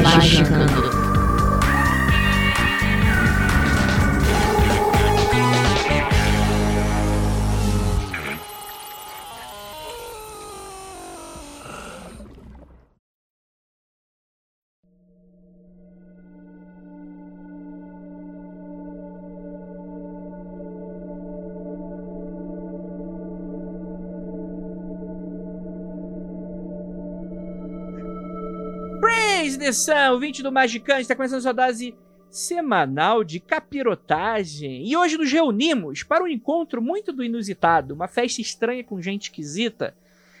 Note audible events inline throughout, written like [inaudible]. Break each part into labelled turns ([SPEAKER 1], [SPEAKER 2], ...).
[SPEAKER 1] Magicando.
[SPEAKER 2] Praise the Sun, 20 do Magicante, está começando a sua dose semanal de capirotagem. E hoje nos reunimos para um encontro muito do inusitado, uma festa estranha com gente esquisita.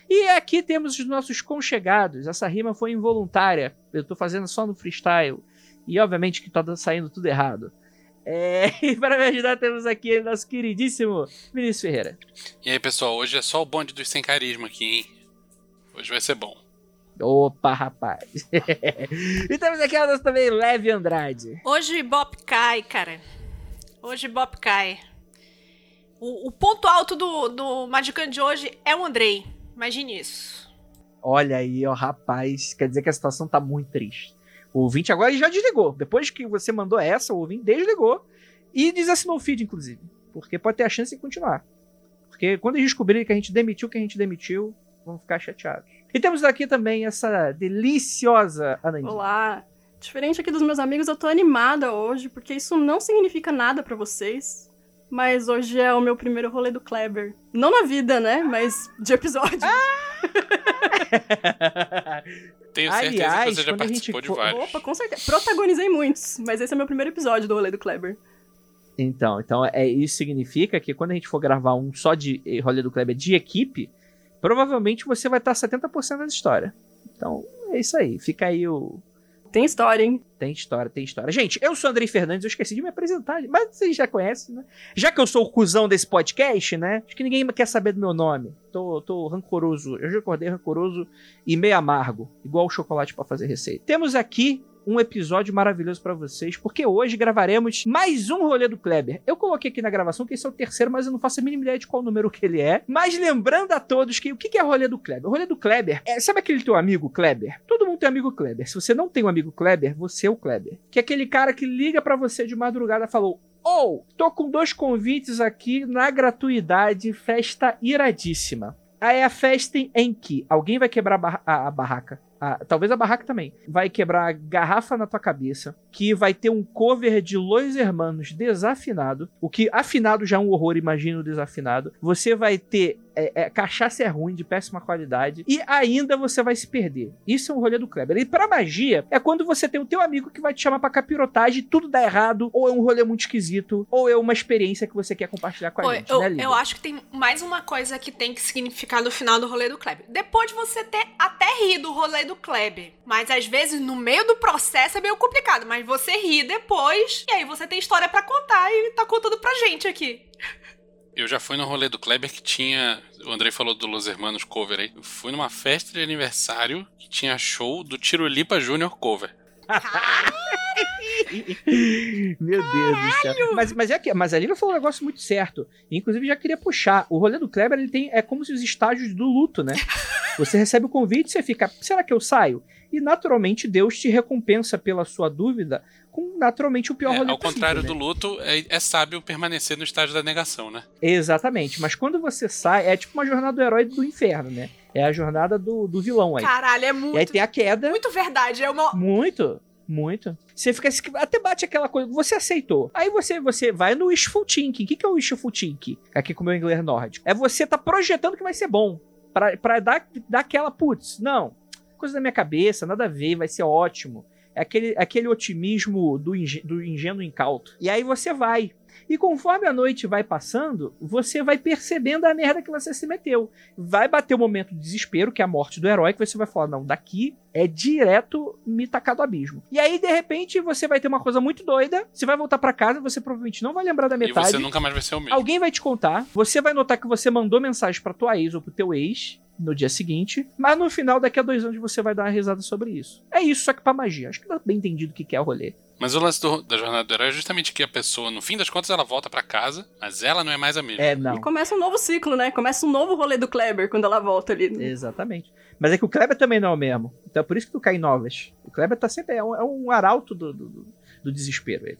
[SPEAKER 2] E aqui temos os nossos conchegados. Essa rima foi involuntária, eu tô fazendo só no freestyle. E obviamente que tá saindo tudo errado. É, [laughs] e para me ajudar temos aqui nosso queridíssimo Vinícius Ferreira.
[SPEAKER 3] E aí, pessoal, hoje é só o bonde dos sem carisma aqui, hein? Hoje vai ser bom.
[SPEAKER 2] Opa, rapaz. [laughs] e temos aqui a nossa também Leve Andrade.
[SPEAKER 4] Hoje o Ibope cai, cara. Hoje o Ibope cai. O, o ponto alto do, do de hoje é o Andrei. Imagine isso.
[SPEAKER 2] Olha aí, ó, rapaz. Quer dizer que a situação tá muito triste. O ouvinte agora já desligou. Depois que você mandou essa, o ouvinte desligou. E desassinou o feed, inclusive. Porque pode ter a chance de continuar. Porque quando eles descobrirem que a gente demitiu que a gente demitiu, vão ficar chateados. E temos aqui também essa deliciosa Anandinha.
[SPEAKER 5] Olá! Diferente aqui dos meus amigos, eu tô animada hoje, porque isso não significa nada pra vocês. Mas hoje é o meu primeiro rolê do Kleber. Não na vida, né? Mas de episódio. [laughs]
[SPEAKER 3] Tenho certeza
[SPEAKER 2] Aliás,
[SPEAKER 3] que você já
[SPEAKER 2] quando a gente
[SPEAKER 3] participou de
[SPEAKER 2] for-
[SPEAKER 3] vários.
[SPEAKER 5] Opa, com certeza. Protagonizei muitos, mas esse é meu primeiro episódio do rolê do Kleber.
[SPEAKER 2] Então, então é, isso significa que quando a gente for gravar um só de eh, rolê do Kleber de equipe, provavelmente você vai estar 70% da história. Então, é isso aí. Fica aí o.
[SPEAKER 5] Tem história, hein?
[SPEAKER 2] Tem história, tem história. Gente, eu sou Andrei Fernandes, eu esqueci de me apresentar, mas vocês já conhecem, né? Já que eu sou o cuzão desse podcast, né? Acho que ninguém quer saber do meu nome. Tô, tô rancoroso. Eu já acordei rancoroso e meio amargo, igual o chocolate pra fazer receita. Temos aqui um episódio maravilhoso pra vocês, porque hoje gravaremos mais um rolê do Kleber. Eu coloquei aqui na gravação que esse é o terceiro, mas eu não faço a mínima ideia de qual número que ele é. Mas lembrando a todos que o que é rolê do Kleber? O rolê do Kleber é, sabe aquele teu amigo Kleber? Todo mundo tem amigo Kleber. Se você não tem um amigo Kleber, você é o Kleber. Que é aquele cara que liga pra você de madrugada e falou: Ou, tô com dois convites aqui na gratuidade, festa iradíssima. Aí é a festa em que alguém vai quebrar a, barra- a barraca. Ah, talvez a barraca também. Vai quebrar a garrafa na tua cabeça. Que vai ter um cover de Los Hermanos desafinado. O que afinado já é um horror, imagina o desafinado. Você vai ter. É, é, cachaça é ruim, de péssima qualidade. E ainda você vai se perder. Isso é um rolê do Kleber. E pra magia, é quando você tem o teu amigo que vai te chamar pra capirotagem e tudo dá errado. Ou é um rolê muito esquisito. Ou é uma experiência que você quer compartilhar com a
[SPEAKER 4] Pô,
[SPEAKER 2] gente,
[SPEAKER 4] eu,
[SPEAKER 2] né, Lívia?
[SPEAKER 4] eu acho que tem mais uma coisa que tem que significar no final do rolê do Kleber. Depois de você ter até ri do rolê do Kleber. Mas às vezes no meio do processo é meio complicado. Mas você ri depois. E aí você tem história pra contar e tá contando pra gente aqui.
[SPEAKER 3] Eu já fui no rolê do Kleber que tinha. O Andrei falou do Los Hermanos cover aí. Eu fui numa festa de aniversário que tinha show do Tirolipa Júnior cover. [laughs]
[SPEAKER 2] Meu Deus do céu. Mas, mas, é que, mas a Lívia falou um negócio muito certo. Inclusive, já queria puxar. O rolê do Kleber ele tem, é como se os estágios do luto, né? [laughs] Você recebe o convite, você fica, será que eu saio? E naturalmente Deus te recompensa pela sua dúvida com naturalmente o pior
[SPEAKER 3] É,
[SPEAKER 2] rolê
[SPEAKER 3] ao
[SPEAKER 2] possível,
[SPEAKER 3] contrário
[SPEAKER 2] né?
[SPEAKER 3] do luto, é, é sábio permanecer no estágio da negação, né?
[SPEAKER 2] Exatamente. Mas quando você sai, é tipo uma jornada do herói do inferno, né? É a jornada do, do vilão aí.
[SPEAKER 4] Caralho, é
[SPEAKER 2] E aí
[SPEAKER 4] muito,
[SPEAKER 2] tem a queda.
[SPEAKER 4] muito verdade. É uma.
[SPEAKER 2] Muito, muito. Você fica. Até bate aquela coisa. Você aceitou. Aí você, você vai no wishful thinking. O que, que é o wishful thinking? Aqui com o meu inglês nórdico. É você tá projetando que vai ser bom. Pra, pra dar, dar aquela, putz, não. Coisa da minha cabeça, nada a ver, vai ser ótimo. É aquele, aquele otimismo do, ing do ingênuo incauto. E aí você vai. E conforme a noite vai passando, você vai percebendo a merda que você se meteu. Vai bater o momento de desespero, que é a morte do herói, que você vai falar: não, daqui é direto me tacar do abismo. E aí, de repente, você vai ter uma coisa muito doida. Você vai voltar para casa, você provavelmente não vai lembrar da metade.
[SPEAKER 3] E você nunca mais vai ser o mesmo.
[SPEAKER 2] Alguém vai te contar. Você vai notar que você mandou mensagem pra tua ex ou pro teu ex no dia seguinte, mas no final, daqui a dois anos, você vai dar uma risada sobre isso. É isso, só que pra magia. Acho que dá bem entendido o que é o rolê.
[SPEAKER 3] Mas o lance do, da jornada do herói é justamente que a pessoa, no fim das contas, ela volta para casa, mas ela não é mais a mesma.
[SPEAKER 2] É, não.
[SPEAKER 5] E começa um novo ciclo, né? Começa um novo rolê do Kleber quando ela volta ali.
[SPEAKER 2] Exatamente. Mas é que o Kleber também não é o mesmo. Então é por isso que tu cai em novas. O Kleber tá sempre. É um, é um arauto do, do, do desespero. Ele.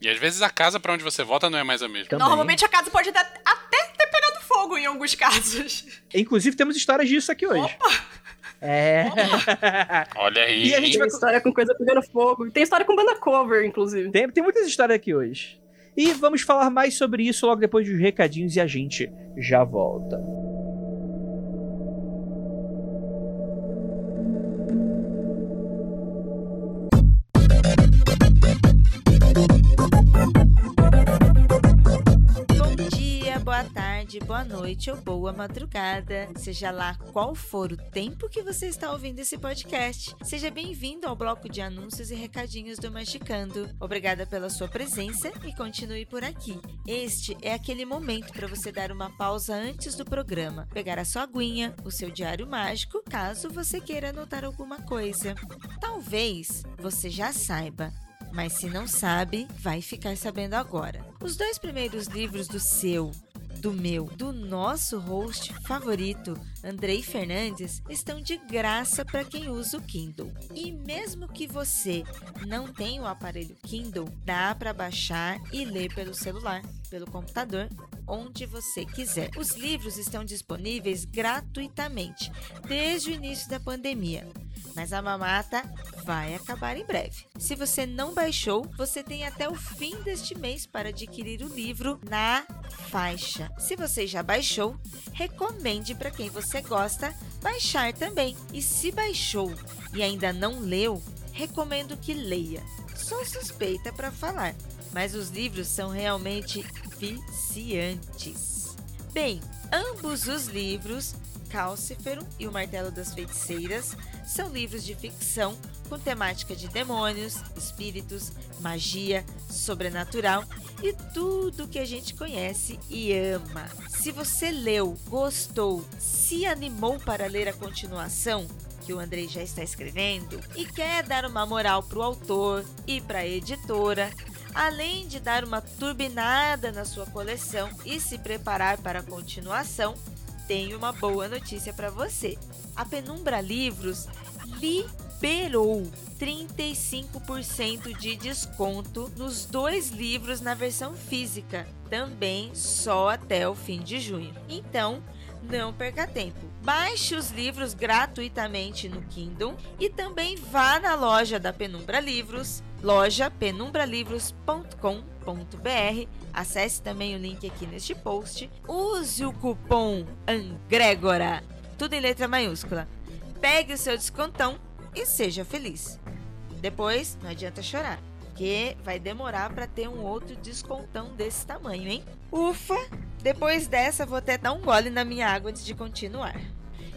[SPEAKER 3] E às vezes a casa para onde você volta não é mais a mesma.
[SPEAKER 2] Também.
[SPEAKER 4] Normalmente a casa pode até, até ter pegado fogo em alguns casos.
[SPEAKER 2] Inclusive, temos histórias disso aqui hoje.
[SPEAKER 4] Opa!
[SPEAKER 2] É.
[SPEAKER 3] Olha aí.
[SPEAKER 2] E a gente
[SPEAKER 5] Tem
[SPEAKER 2] vai-
[SPEAKER 5] história com coisa pegando fogo. Tem história com banda cover, inclusive.
[SPEAKER 2] Tem, tem muitas histórias aqui hoje. E vamos falar mais sobre isso logo depois dos recadinhos e a gente já volta.
[SPEAKER 1] Tarde, boa noite ou boa madrugada, seja lá qual for o tempo que você está ouvindo esse podcast. Seja bem-vindo ao bloco de anúncios e recadinhos do Magicando. Obrigada pela sua presença e continue por aqui. Este é aquele momento para você dar uma pausa antes do programa, pegar a sua aguinha, o seu diário mágico, caso você queira anotar alguma coisa. Talvez você já saiba, mas se não sabe, vai ficar sabendo agora. Os dois primeiros livros do seu, do meu, do nosso host favorito, Andrei Fernandes, estão de graça para quem usa o Kindle. E mesmo que você não tenha o aparelho Kindle, dá para baixar e ler pelo celular, pelo computador, onde você quiser. Os livros estão disponíveis gratuitamente desde o início da pandemia. Mas a mamata vai acabar em breve. Se você não baixou, você tem até o fim deste mês para adquirir o livro na faixa. Se você já baixou, recomende para quem você gosta baixar também. E se baixou e ainda não leu, recomendo que leia. Sou suspeita para falar, mas os livros são realmente viciantes. Bem, ambos os livros, Calciferum e o Martelo das Feiticeiras, são livros de ficção com temática de demônios, espíritos, magia, sobrenatural e tudo que a gente conhece e ama. Se você leu, gostou, se animou para ler a continuação, que o Andrei já está escrevendo, e quer dar uma moral para o autor e para a editora, além de dar uma turbinada na sua coleção e se preparar para a continuação, tenho uma boa notícia para você. A Penumbra Livros liberou 35% de desconto nos dois livros na versão física, também só até o fim de junho. Então, não perca tempo. Baixe os livros gratuitamente no Kindle e também vá na loja da Penumbra Livros, loja penumbralivros.com.br. Acesse também o link aqui neste post. Use o cupom ANGREGORA, tudo em letra maiúscula. Pegue o seu descontão e seja feliz. Depois, não adianta chorar, porque vai demorar para ter um outro descontão desse tamanho, hein? Ufa! Depois dessa, vou até dar um gole na minha água antes de continuar.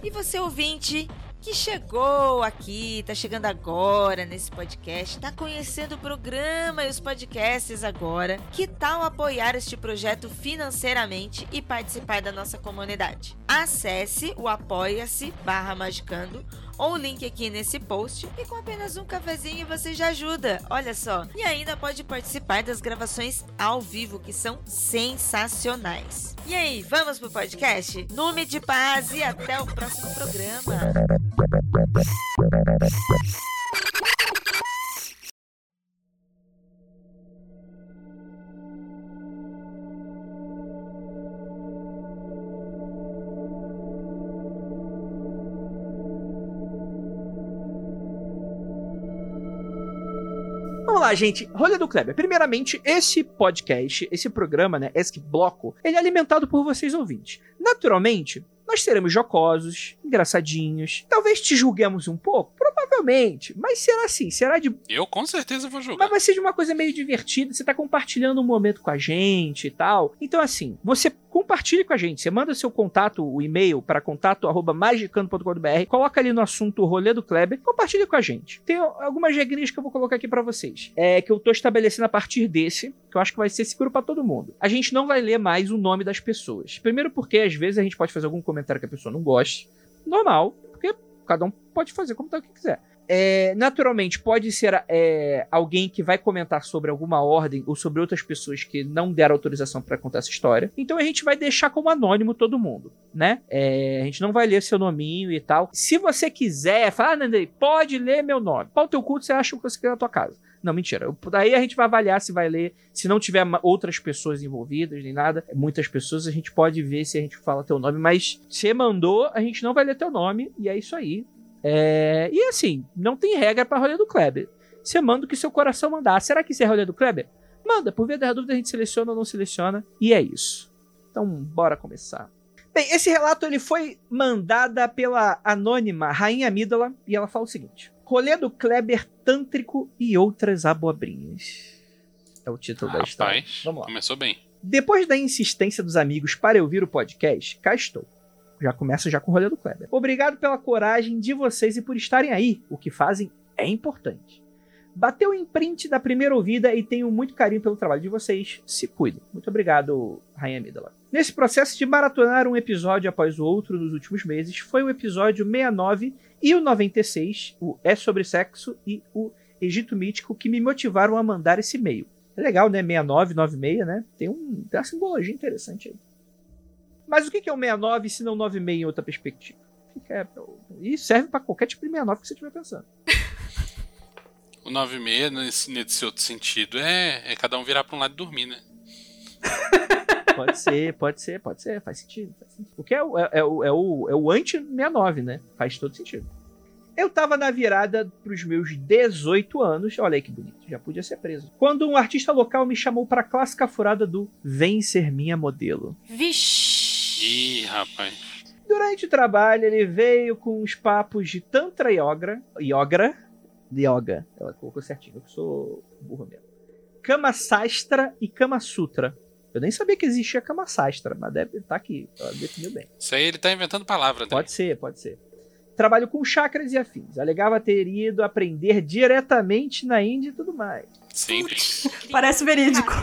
[SPEAKER 1] E você ouvinte que chegou aqui, tá chegando agora nesse podcast, tá conhecendo o programa e os podcasts agora, que tal apoiar este projeto financeiramente e participar da nossa comunidade? Acesse o apoia-se barra magicando ou o link aqui nesse post e com apenas um cafezinho você já ajuda, olha só. E ainda pode participar das gravações ao vivo que são sensacionais. E aí, vamos pro podcast? Nome de paz e até o próximo programa. [laughs]
[SPEAKER 2] gente. Rolê do Kleber. Primeiramente, esse podcast, esse programa, né? Esse bloco, ele é alimentado por vocês ouvintes. Naturalmente, nós seremos jocosos, engraçadinhos. Talvez te julguemos um pouco, provavelmente. Mas será assim? Será de.
[SPEAKER 3] Eu com certeza vou jogar.
[SPEAKER 2] Mas vai ser de uma coisa meio divertida. Você tá compartilhando um momento com a gente e tal. Então, assim, você compartilhe com a gente. Você manda seu contato, o e-mail para contato@magicando.com.br, coloca ali no assunto o rolê do Kleber, compartilhe com a gente. Tem algumas regrinhas que eu vou colocar aqui para vocês. É que eu tô estabelecendo a partir desse, que eu acho que vai ser seguro para todo mundo. A gente não vai ler mais o nome das pessoas. Primeiro porque às vezes a gente pode fazer algum comentário que a pessoa não goste. Normal, porque cada um pode fazer como tá o que quiser. É, naturalmente, pode ser é, alguém que vai comentar sobre alguma ordem ou sobre outras pessoas que não deram autorização para contar essa história. Então a gente vai deixar como anônimo todo mundo, né? É, a gente não vai ler seu nominho e tal. Se você quiser, falar, ah, Nandei, pode ler meu nome. Qual o teu culto você acha que você quer na tua casa? Não, mentira. Daí a gente vai avaliar se vai ler. Se não tiver outras pessoas envolvidas nem nada, muitas pessoas, a gente pode ver se a gente fala teu nome. Mas se mandou, a gente não vai ler teu nome. E é isso aí. É... E assim, não tem regra para rolê do Kleber. Você manda o que seu coração mandar. Será que isso é rolê do Kleber? Manda, por via da dúvida a gente seleciona ou não seleciona. E é isso. Então, bora começar. Bem, esse relato ele foi mandada pela anônima Rainha Amídola e ela fala o seguinte: Rolê do Kleber Tântrico e outras abobrinhas. É o título
[SPEAKER 3] Rapaz,
[SPEAKER 2] da história.
[SPEAKER 3] Vamos lá. Começou bem.
[SPEAKER 2] Depois da insistência dos amigos para eu ouvir o podcast, cá estou. Já começa já com o rolê do Kleber. Obrigado pela coragem de vocês e por estarem aí. O que fazem é importante. Bateu o imprint da primeira ouvida e tenho muito carinho pelo trabalho de vocês. Se cuidem. Muito obrigado, Rainha Amídala. Nesse processo de maratonar um episódio após o outro nos últimos meses, foi o episódio 69 e o 96, o É Sobre Sexo e o Egito Mítico, que me motivaram a mandar esse e-mail. É legal, né? 69, 96, né? Tem, um, tem uma simbologia interessante aí. Mas o que é o 69 se não 96 em outra perspectiva? É, e serve para qualquer tipo de 69 que você estiver pensando.
[SPEAKER 3] O 96, nesse, nesse outro sentido, é, é cada um virar para um lado e dormir, né? [laughs]
[SPEAKER 2] pode ser, pode ser, pode ser, faz sentido. Faz sentido. O que é, o, é, é o, é o, é o anti-69, né? Faz todo sentido. Eu tava na virada pros meus 18 anos, olha aí que bonito, já podia ser preso. Quando um artista local me chamou pra clássica furada do Vem Ser Minha Modelo.
[SPEAKER 4] Vixe.
[SPEAKER 3] Ih, rapaz.
[SPEAKER 2] Durante o trabalho, ele veio com uns papos de Tantra Yoga. Yoga? Yoga. Ela colocou certinho, eu sou burro mesmo. Kama Sastra e Kama Sutra. Eu nem sabia que existia Kama Sastra, mas deve estar tá aqui. Ela definiu bem.
[SPEAKER 3] Isso aí ele tá inventando palavra,
[SPEAKER 2] Pode ser, pode ser. Trabalho com chakras e afins. Alegava ter ido aprender diretamente na Índia e tudo mais.
[SPEAKER 3] Sempre.
[SPEAKER 5] Parece verídico.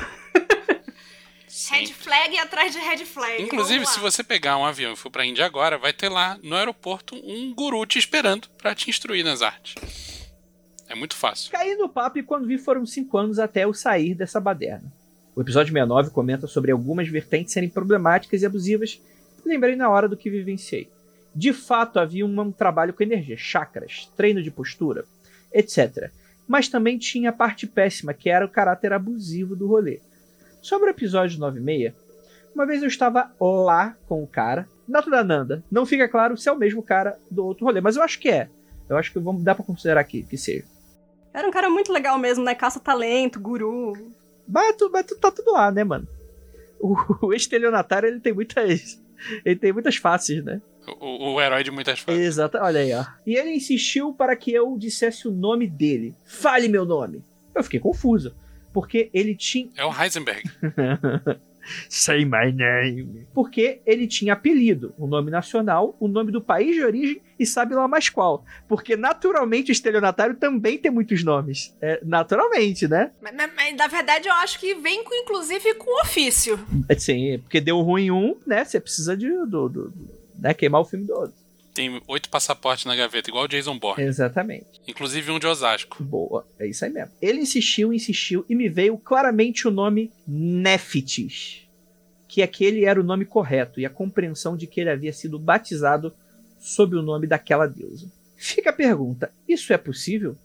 [SPEAKER 4] Red flag atrás de red flag.
[SPEAKER 3] Inclusive, se você pegar um avião e for pra Índia agora, vai ter lá no aeroporto um guru te esperando para te instruir nas artes. É muito fácil.
[SPEAKER 2] Caí no papo e quando vi foram cinco anos até eu sair dessa baderna. O episódio 69 comenta sobre algumas vertentes serem problemáticas e abusivas. Lembrei na hora do que vivenciei. De fato, havia um, trabalho com energia, chakras, treino de postura, etc. Mas também tinha a parte péssima, que era o caráter abusivo do rolê. Sobre o episódio 96, uma vez eu estava lá com o cara, Nato da Nanda. Não fica claro se é o mesmo cara do outro rolê, mas eu acho que é. Eu acho que vamos, dá pra considerar aqui que seja.
[SPEAKER 5] Era um cara muito legal mesmo, né? Caça-talento, guru.
[SPEAKER 2] Mas tu, mas tá tudo lá, né, mano? O, [laughs] o estelionatário, ele tem muitas. Ele tem muitas faces, né?
[SPEAKER 3] O, o, herói de muitas faces.
[SPEAKER 2] Exato, olha aí, ó. E ele insistiu para que eu dissesse o nome dele. Fale meu nome. Eu fiquei confuso porque ele tinha.
[SPEAKER 3] É o Heisenberg. [laughs]
[SPEAKER 2] Say my name. Porque ele tinha apelido, o nome nacional, o nome do país de origem e sabe lá mais qual. Porque naturalmente o estelionatário também tem muitos nomes. É, naturalmente, né?
[SPEAKER 4] Mas, mas, mas, na verdade eu acho que vem com, inclusive com ofício.
[SPEAKER 2] É, sim, porque deu ruim um, né? Você precisa de do, do, do, né? queimar o filme do outro
[SPEAKER 3] tem oito passaportes na gaveta, igual o Jason Bourne.
[SPEAKER 2] Exatamente.
[SPEAKER 3] Inclusive um de Osasco.
[SPEAKER 2] Boa, é isso aí mesmo. Ele insistiu, insistiu e me veio claramente o nome Nefitis. Que aquele era o nome correto e a compreensão de que ele havia sido batizado sob o nome daquela deusa. Fica a pergunta: isso é possível?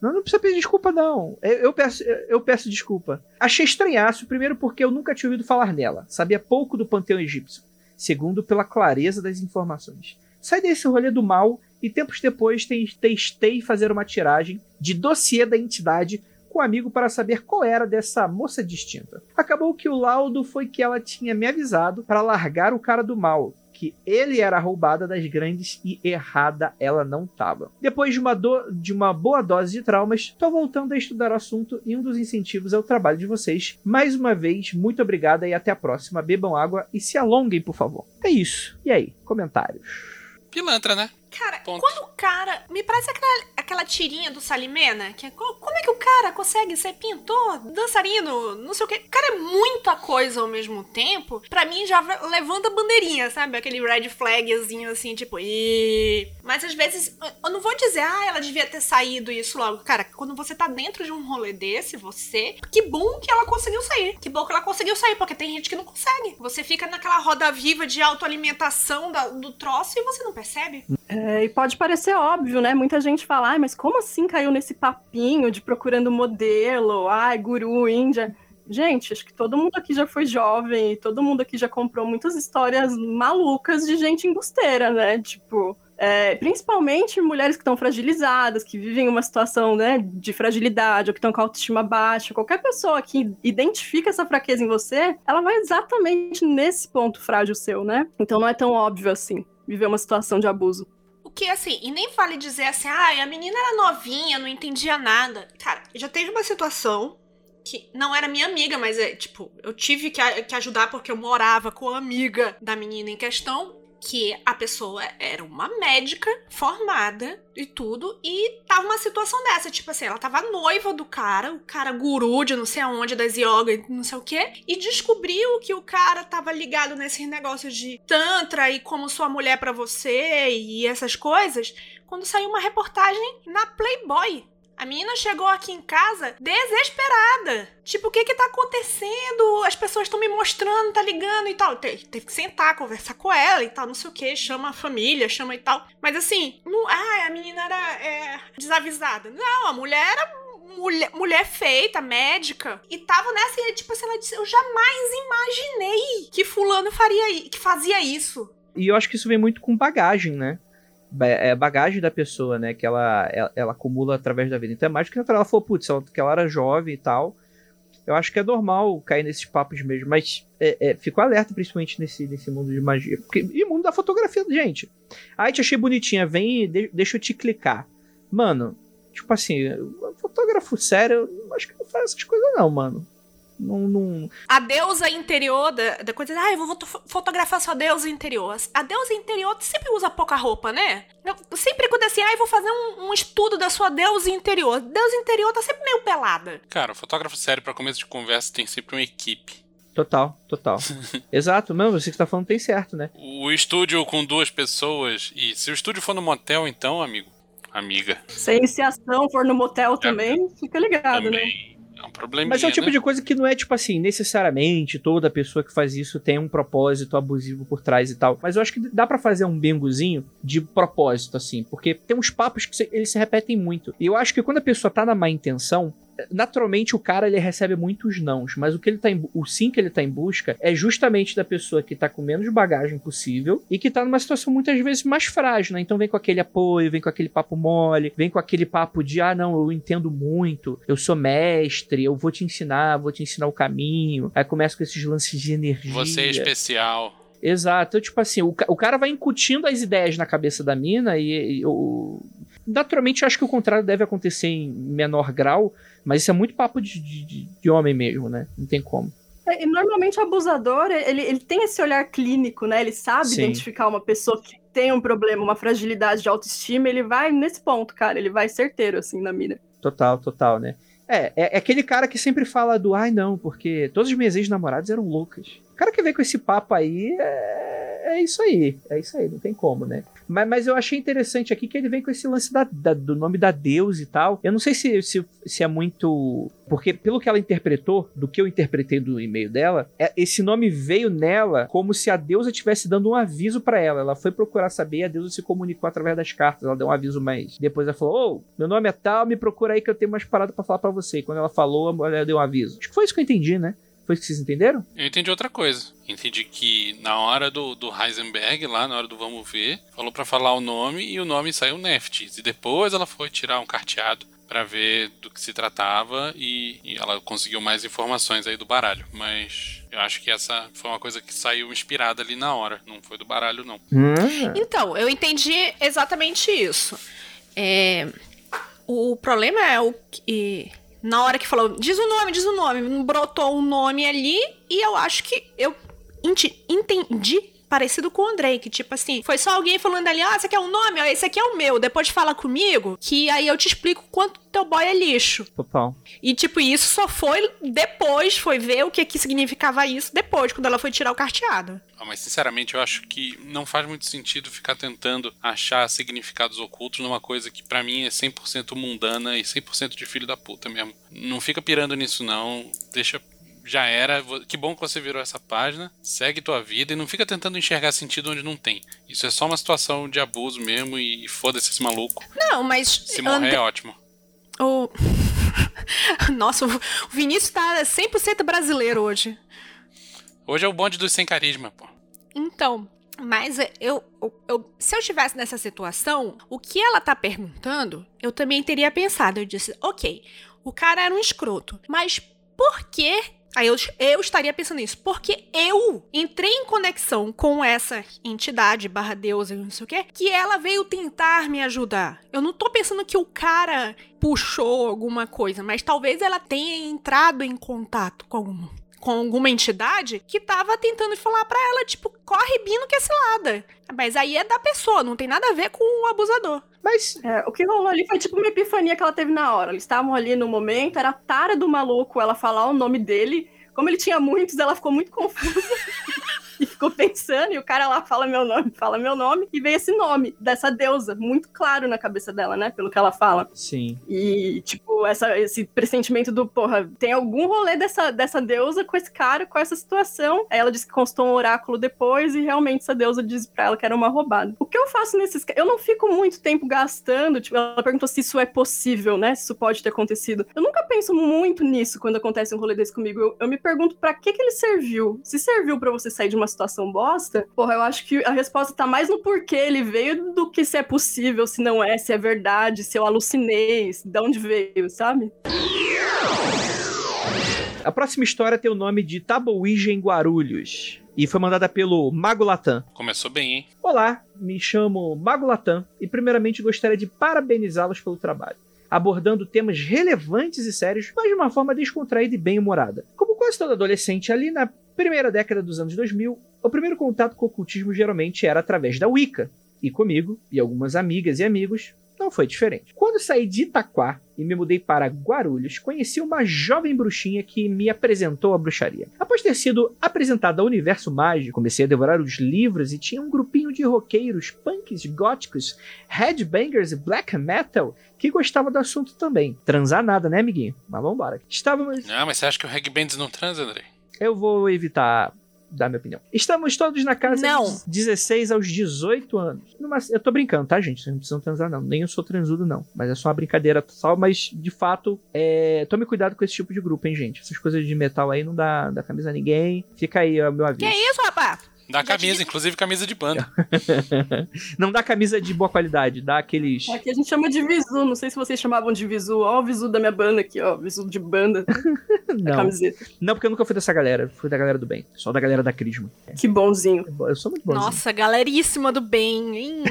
[SPEAKER 2] Não, não precisa pedir desculpa, não. Eu, eu, peço, eu peço desculpa. Achei estranhaço, primeiro porque eu nunca tinha ouvido falar nela. Sabia pouco do panteão egípcio. Segundo, pela clareza das informações. Sai desse rolê do mal e tempos depois testei fazer uma tiragem de dossiê da entidade com um amigo para saber qual era dessa moça distinta. Acabou que o laudo foi que ela tinha me avisado para largar o cara do mal, que ele era roubada das grandes e errada ela não tava. Depois de uma, do, de uma boa dose de traumas, tô voltando a estudar o assunto e um dos incentivos é o trabalho de vocês. Mais uma vez, muito obrigada e até a próxima. Bebam água e se alonguem, por favor. É isso. E aí, comentários?
[SPEAKER 3] Pilantra, né?
[SPEAKER 4] Cara,
[SPEAKER 3] Ponto.
[SPEAKER 4] quando o cara. Me parece aquela, aquela tirinha do Salimena, que é, co- como é que o cara consegue ser pintor, dançarino, não sei o quê. O cara é muita coisa ao mesmo tempo. Pra mim já va- levanta a bandeirinha, sabe? Aquele red flagzinho assim, tipo. E... Mas às vezes, eu não vou dizer, ah, ela devia ter saído isso logo. Cara, quando você tá dentro de um rolê desse, você. Que bom que ela conseguiu sair. Que bom que ela conseguiu sair, porque tem gente que não consegue. Você fica naquela roda viva de autoalimentação da- do troço e você não percebe.
[SPEAKER 5] É, e pode parecer óbvio, né? Muita gente fala, ai, mas como assim caiu nesse papinho de procurando modelo, ai, guru, índia? Gente, acho que todo mundo aqui já foi jovem e todo mundo aqui já comprou muitas histórias malucas de gente embusteira, né? Tipo, é, principalmente mulheres que estão fragilizadas, que vivem uma situação né, de fragilidade, ou que estão com a autoestima baixa. Qualquer pessoa que identifica essa fraqueza em você, ela vai exatamente nesse ponto frágil seu, né? Então não é tão óbvio assim viver uma situação de abuso.
[SPEAKER 4] Que, assim, e nem vale dizer assim, ai, a menina era novinha, não entendia nada. Cara, já teve uma situação que não era minha amiga, mas é, tipo, eu tive que, que ajudar porque eu morava com a amiga da menina em questão, que a pessoa era uma médica formada e tudo, e tava uma situação dessa, tipo assim, ela tava noiva do cara, o cara guru de não sei aonde, das yoga e não sei o quê, e descobriu que o cara tava ligado nesses negócios de tantra e como sua mulher pra você e essas coisas, quando saiu uma reportagem na Playboy. A menina chegou aqui em casa desesperada. Tipo, o que que tá acontecendo? As pessoas estão me mostrando, tá ligando e tal. Te- teve que sentar, conversar com ela e tal, não sei o que. Chama a família, chama e tal. Mas assim, não, ah, a menina era é, desavisada. Não, a mulher era mulher, mulher feita, médica. E tava nessa, e tipo assim, ela disse, eu jamais imaginei que fulano faria, que fazia isso.
[SPEAKER 2] E eu acho que isso vem muito com bagagem, né? É bagagem da pessoa, né? Que ela, ela, ela acumula através da vida. Então é mais do que natural. Ela falou, putz, ela, que ela era jovem e tal. Eu acho que é normal cair nesses papos mesmo. Mas é, é, fico alerta, principalmente nesse, nesse mundo de magia. Porque, e mundo da fotografia, gente. Ai, te achei bonitinha. Vem, de- deixa eu te clicar. Mano, tipo assim, fotógrafo sério, acho que não faz essas coisas, não, mano. Não, não,
[SPEAKER 4] A deusa interior da, da coisa, ah, eu vou foto- fotografar sua deusa interior. A deusa interior sempre usa pouca roupa, né? Eu sempre quando assim, ah, eu vou fazer um, um estudo da sua deusa interior. Deusa interior tá sempre meio pelada.
[SPEAKER 3] Cara, o fotógrafo sério pra começo de conversa tem sempre uma equipe.
[SPEAKER 2] Total, total. [laughs] Exato, não, você que tá falando tem certo, né?
[SPEAKER 3] O estúdio com duas pessoas. E se o estúdio for no motel, então, amigo, amiga,
[SPEAKER 5] Se a iniciação for no motel também, fica ligado, né?
[SPEAKER 3] É um probleminha,
[SPEAKER 2] Mas é o tipo
[SPEAKER 3] né?
[SPEAKER 2] de coisa que não é, tipo assim, necessariamente toda pessoa que faz isso tem um propósito abusivo por trás e tal. Mas eu acho que dá pra fazer um bingozinho de propósito, assim. Porque tem uns papos que se- eles se repetem muito. E eu acho que quando a pessoa tá na má intenção, naturalmente o cara ele recebe muitos nãos, mas o que ele tá em, o sim que ele tá em busca é justamente da pessoa que tá com menos bagagem possível e que tá numa situação muitas vezes mais frágil, né? Então vem com aquele apoio, vem com aquele papo mole, vem com aquele papo de ah, não, eu entendo muito, eu sou mestre, eu vou te ensinar, vou te ensinar o caminho. Aí começa com esses lances de energia.
[SPEAKER 3] Você é especial.
[SPEAKER 2] Exato. Então, tipo assim, o, o cara vai incutindo as ideias na cabeça da mina e, e o- naturalmente eu acho que o contrário deve acontecer em menor grau, mas isso é muito papo de, de- de- homem mesmo, né? Não tem como.
[SPEAKER 5] É, E normalmente o abusador, ele, ele tem esse olhar clínico, né? Ele sabe
[SPEAKER 2] Sim.
[SPEAKER 5] identificar uma pessoa que tem um problema, uma fragilidade de autoestima, ele vai nesse ponto, cara. Ele vai certeiro, assim, na mira.
[SPEAKER 2] Total, total, né? É, é, é aquele cara que sempre fala do ai não, porque todas as minhas ex-namoradas eram loucas. O cara que vem com esse papo aí é, é isso aí. É isso aí, não tem como, né? Mas, mas eu achei interessante aqui que ele vem com esse lance da- da- do nome da Deus e tal. Eu não sei se, se, se é muito. Porque, pelo que ela interpretou, do que eu interpretei do e-mail dela, é- esse nome veio nela como se a deusa estivesse dando um aviso pra ela. Ela foi procurar saber e a deusa se comunicou através das cartas. Ela deu um aviso, mas depois ela falou: Ô, meu nome é tal, me procura aí que eu tenho umas paradas pra falar pra você. E quando ela falou, a mulher deu um aviso. Acho que foi isso que eu entendi, né? Foi isso que vocês entenderam?
[SPEAKER 3] Eu entendi outra coisa. Entendi que na hora do, do Heisenberg, lá na hora do vamos ver, falou pra falar o nome e o nome saiu Neftis. E depois ela foi tirar um carteado pra ver do que se tratava e, e ela conseguiu mais informações aí do baralho. Mas eu acho que essa foi uma coisa que saiu inspirada ali na hora. Não foi do baralho, não.
[SPEAKER 2] Hum,
[SPEAKER 4] Então, eu entendi exatamente isso. É, o problema é o que. Na hora que falou, diz o nome, diz o nome, brotou um nome ali e eu acho que eu entendi parecido com o Andrei, que tipo assim, foi só alguém falando ali, ah, esse aqui é um nome, ó, esse aqui é o meu, depois fala comigo, que aí eu te explico quanto teu boy é lixo.
[SPEAKER 2] total.
[SPEAKER 4] E, tipo, isso só foi depois, foi ver o que, que significava isso depois, quando ela foi tirar o carteado.
[SPEAKER 3] Ah, Mas sinceramente eu acho que não faz muito sentido ficar tentando achar significados ocultos numa coisa que pra mim é 100% mundana e 100% de filho da puta mesmo. Não fica pirando nisso não, deixa já era, que bom que você virou essa página, segue tua vida e não fica tentando enxergar sentido onde não tem. Isso é só uma situação de abuso mesmo e foda-se esse maluco.
[SPEAKER 4] Não, mas.
[SPEAKER 3] Se morrer
[SPEAKER 4] André-
[SPEAKER 3] é ótimo.
[SPEAKER 4] O... [laughs] Nossa, o Vinícius tá 100% brasileiro hoje.
[SPEAKER 3] Hoje é o bonde dos sem carisma, pô.
[SPEAKER 4] Então, mas eu, eu, eu- se eu estivesse nessa situação, o que ela tá perguntando, eu também teria pensado. Eu disse, ok, o cara era um escroto, mas por que. Aí eu, eu estaria pensando nisso, porque eu entrei em conexão com essa entidade barra deusa, não sei o quê, que ela veio tentar me ajudar. Eu não tô pensando que o cara puxou alguma coisa, mas talvez ela tenha entrado em contato com alguma com alguma entidade que tava tentando falar pra ela, tipo, corre bino que é cilada. Mas aí é da pessoa, não tem nada a ver com o abusador.
[SPEAKER 2] Mas
[SPEAKER 5] É, o que rolou ali foi tipo uma epifania que ela teve na hora. Eles estavam ali no momento, era a tara do maluco ela falar o nome dele. Como ele tinha muitos, ela ficou muito confusa. [laughs] e ficou pensando, e o cara lá fala meu nome, fala meu nome, e veio esse nome dessa deusa, muito claro na cabeça dela, né? Pelo que ela fala.
[SPEAKER 2] sim.
[SPEAKER 5] E, tipo, essa, esse pressentimento do, porra, tem algum rolê dessa, dessa deusa com esse cara, com essa situação. Aí ela disse que constou um oráculo depois e realmente essa deusa disse pra ela que era uma roubada. O que eu faço nesses Eu não fico muito tempo gastando, tipo, ela perguntou se isso é possível, né? Se isso pode ter acontecido. Eu nunca penso muito nisso quando acontece um rolê desse comigo. Eu, eu me pergunto pra que que ele serviu. Se serviu pra você sair de uma situação bosta, porra, eu acho que a resposta tá mais no porquê ele veio do que se é possível, se não é, se é verdade, se eu alucinei, se- de onde veio, sabe?
[SPEAKER 2] A próxima história tem o nome de Taboíja em Guarulhos. E foi mandada pelo Mago Latam.
[SPEAKER 3] Começou bem, hein?
[SPEAKER 2] Olá, me chamo Mago Latam e primeiramente gostaria de parabenizá-los pelo trabalho, abordando temas relevantes e sérios, mas de uma forma descontraída e bem-humorada. Como quase todo adolescente ali na primeira década dos anos 2000, o primeiro contato com o ocultismo geralmente era através da Wicca, e comigo e algumas amigas e amigos não foi diferente. Quando saí de Itaquá e me mudei para Guarulhos, conheci uma jovem bruxinha que me apresentou a bruxaria. Após ter sido apresentada ao universo mágico, comecei a devorar os livros e tinha um grupinho de roqueiros, punks, góticos, headbangers e black metal que gostava do assunto também. Transar nada, né, amiguinho? Mas vambora. Estávamos
[SPEAKER 3] Não, mas você acha que o Bands não transa, André?
[SPEAKER 2] Eu vou evitar dar minha opinião. Estamos todos na casa
[SPEAKER 4] Não.
[SPEAKER 2] dos 16 aos 18 anos. Numa- eu tô brincando, tá, gente? Vocês não precisam transar, não. Nem eu sou transudo, não. Mas é só uma brincadeira só, mas de fato, é... tome cuidado com esse tipo de grupo, hein, gente? Essas coisas de metal aí não dá, dá camisa a ninguém. Fica aí ó, meu aviso.
[SPEAKER 4] Que isso, rapaz?
[SPEAKER 3] Dá
[SPEAKER 4] Já
[SPEAKER 3] camisa, inclusive camisa de banda. [laughs]
[SPEAKER 2] não dá camisa de boa qualidade, dá aqueles.
[SPEAKER 5] Aqui a gente chama de visu, não sei se vocês chamavam de visu. Ó, o visu da minha banda aqui, ó, visu de banda, [laughs] a
[SPEAKER 2] Não.
[SPEAKER 5] camiseta.
[SPEAKER 2] Não, porque eu nunca fui dessa galera. Fui da galera do bem. Só da galera da Crisma.
[SPEAKER 5] Que bonzinho.
[SPEAKER 2] Eu sou muito bonzinho.
[SPEAKER 4] Nossa, galeríssima do bem, hein?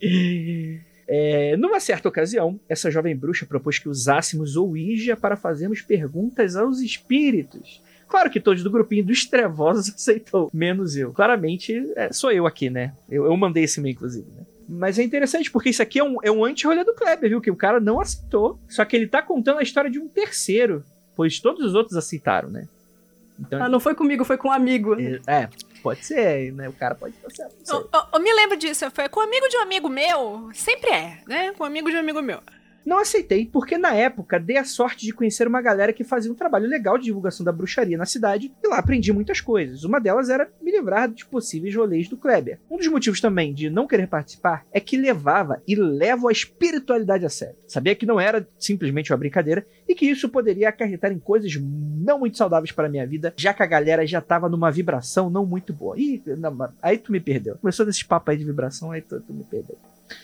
[SPEAKER 4] [laughs]
[SPEAKER 2] É, numa certa ocasião, essa jovem bruxa propôs que usássemos o Ouija para fazermos perguntas aos espíritos. Claro que todos do grupinho dos trevosos [laughs] aceitou, menos eu. Claramente, é, sou eu aqui, né? Eu, eu mandei esse e-mail, inclusive, né? Mas é interessante, porque isso aqui é um, é um anti-rolê do Kleber, viu? Que o cara não aceitou. Só que ele tá contando a história de um terceiro, pois todos os outros aceitaram, né? Então,
[SPEAKER 5] Ah, não foi comigo, foi com um amigo.
[SPEAKER 2] é, é, pode ser, né? O cara pode estar certo. não sei.
[SPEAKER 4] eu, eu- eu me lembro disso, foi com um amigo de um amigo meu, sempre é, né? Com um amigo de um amigo meu.
[SPEAKER 2] Não aceitei, porque na época dei a sorte de conhecer uma galera que fazia um trabalho legal de divulgação da bruxaria na cidade e lá aprendi muitas coisas. Uma delas era me livrar de possíveis rolês do Kleber. Um dos motivos também de não querer participar é que levava e levo a espiritualidade a sério. Sabia que não era simplesmente uma brincadeira e que isso poderia acarretar em coisas não muito saudáveis para a minha vida, já que a galera já tava numa vibração não muito boa. Ih, não, aí tu me perdeu. Começou desse papo aí de vibração, aí tu, tu me perdeu.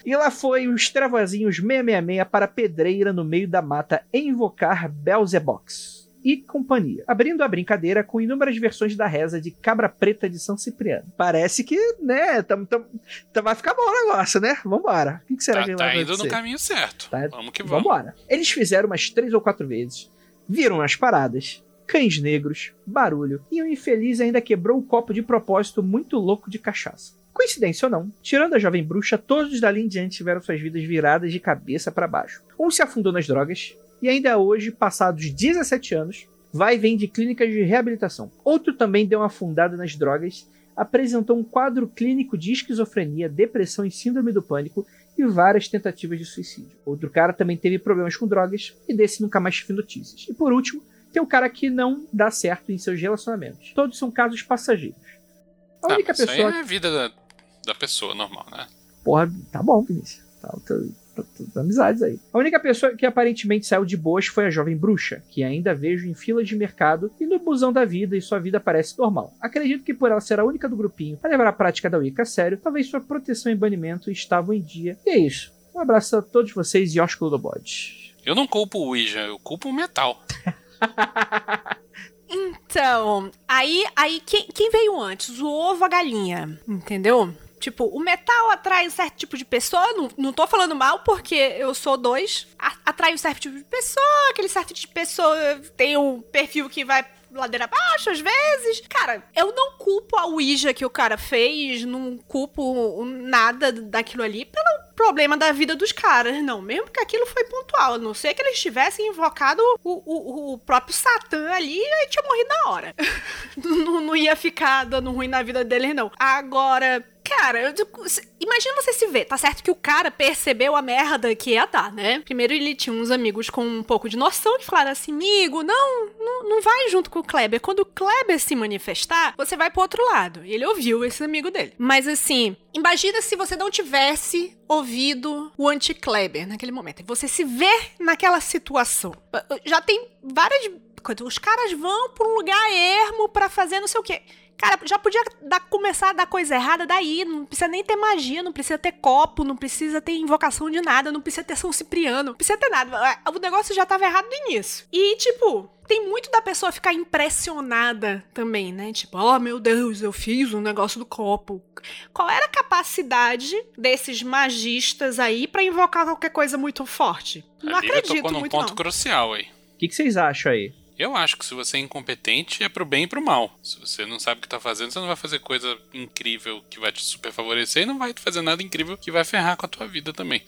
[SPEAKER 2] E lá foi os Travazinhos 666 para a pedreira no meio da mata invocar Belzebox e companhia, abrindo a brincadeira com inúmeras versões da reza de Cabra Preta de São Cipriano. Parece que, né, tam, tam, tam vai ficar bom o negócio, né? Vambora. O que, que será
[SPEAKER 3] Tá,
[SPEAKER 2] que
[SPEAKER 3] tá
[SPEAKER 2] vai
[SPEAKER 3] indo
[SPEAKER 2] acontecer?
[SPEAKER 3] no caminho certo.
[SPEAKER 2] Tá-
[SPEAKER 3] Vamos que vamos.
[SPEAKER 2] Vambora. Eles fizeram umas três ou quatro vezes, viram as paradas, cães negros, barulho, e o infeliz ainda quebrou o copo de propósito muito louco de cachaça. Coincidência ou não, tirando a jovem bruxa, todos dali em diante tiveram suas vidas viradas de cabeça para baixo. Um se afundou nas drogas, e ainda hoje, passados 17 anos, vai e vem de clínicas de reabilitação. Outro também deu uma afundada nas drogas, apresentou um quadro clínico de esquizofrenia, depressão e síndrome do pânico e várias tentativas de suicídio. Outro cara também teve problemas com drogas e desse nunca mais tive notícias. E por último, tem um cara que não dá certo em seus relacionamentos. Todos são casos passageiros. A
[SPEAKER 3] Ah,
[SPEAKER 2] única
[SPEAKER 3] isso
[SPEAKER 2] pessoa
[SPEAKER 3] aí é a vida da, pessoa normal, né?
[SPEAKER 2] Porra, tá bom, Vinícius. Tá, tá, tá, tá- amizades aí. A única pessoa que aparentemente saiu de boas foi a jovem bruxa, que ainda vejo em filas de mercado e no busão da vida e sua vida parece normal. Acredito que por ela ser a única do grupinho a levar a prática da Wicca a sério, talvez sua proteção e banimento estavam em dia. E é isso. Um abraço a todos vocês e Oscar do Bode.
[SPEAKER 3] Eu não culpo o Ouija, eu culpo o metal. [laughs]
[SPEAKER 4] Então, aí, aí quem, quem veio antes? O ovo ou a galinha? Entendeu? Tipo, o metal atrai um certo tipo de pessoa. Não, não tô falando mal porque eu sou dois. Atrai um certo tipo de pessoa. Aquele certo tipo de pessoa tem um perfil que vai ladeira abaixo às vezes. Cara, eu não culpo a Ouija que o cara fez. Não culpo nada daquilo ali pelo problema da vida dos caras, não. Mesmo que aquilo foi pontual. A não ser que eles tivessem invocado o, o, o próprio Satã ali e tinha morrido na hora. [laughs] não, não ia ficar dando ruim na vida deles, não. Agora. Cara, imagina você se ver. Tá certo que o cara percebeu a merda que ia dar, né? Primeiro ele tinha uns amigos com um pouco de noção que falaram assim: amigo, não, não, não vai junto com o Kleber. Quando o Kleber se manifestar, você vai pro outro lado. E ele ouviu esse amigo dele. Mas assim, imagina se você não tivesse ouvido o anti-Kleber naquele momento. Você se vê naquela situação. Já tem várias. Os caras vão pra um lugar ermo pra fazer não sei o quê. Cara, já podia dar- começar a dar coisa errada daí. Não precisa nem ter magia, não precisa ter copo, não precisa ter invocação de nada, não precisa ter São Cipriano, não precisa ter nada. O negócio já tava errado no início. E, tipo, tem muito da pessoa ficar impressionada também, né? Tipo, oh meu Deus, eu fiz um negócio do copo. Qual era a capacidade desses magistas aí pra invocar qualquer coisa muito forte? Não
[SPEAKER 3] a
[SPEAKER 4] acredito
[SPEAKER 3] tocou num
[SPEAKER 4] muito,
[SPEAKER 3] ponto
[SPEAKER 4] não.
[SPEAKER 3] crucial aí.
[SPEAKER 2] O que, que vocês acham aí?
[SPEAKER 3] Eu acho que se você é incompetente, é pro bem e pro mal. Se você não sabe o que tá fazendo, você não vai fazer coisa incrível que vai te super favorecer e não vai fazer nada incrível que vai ferrar com a tua vida também.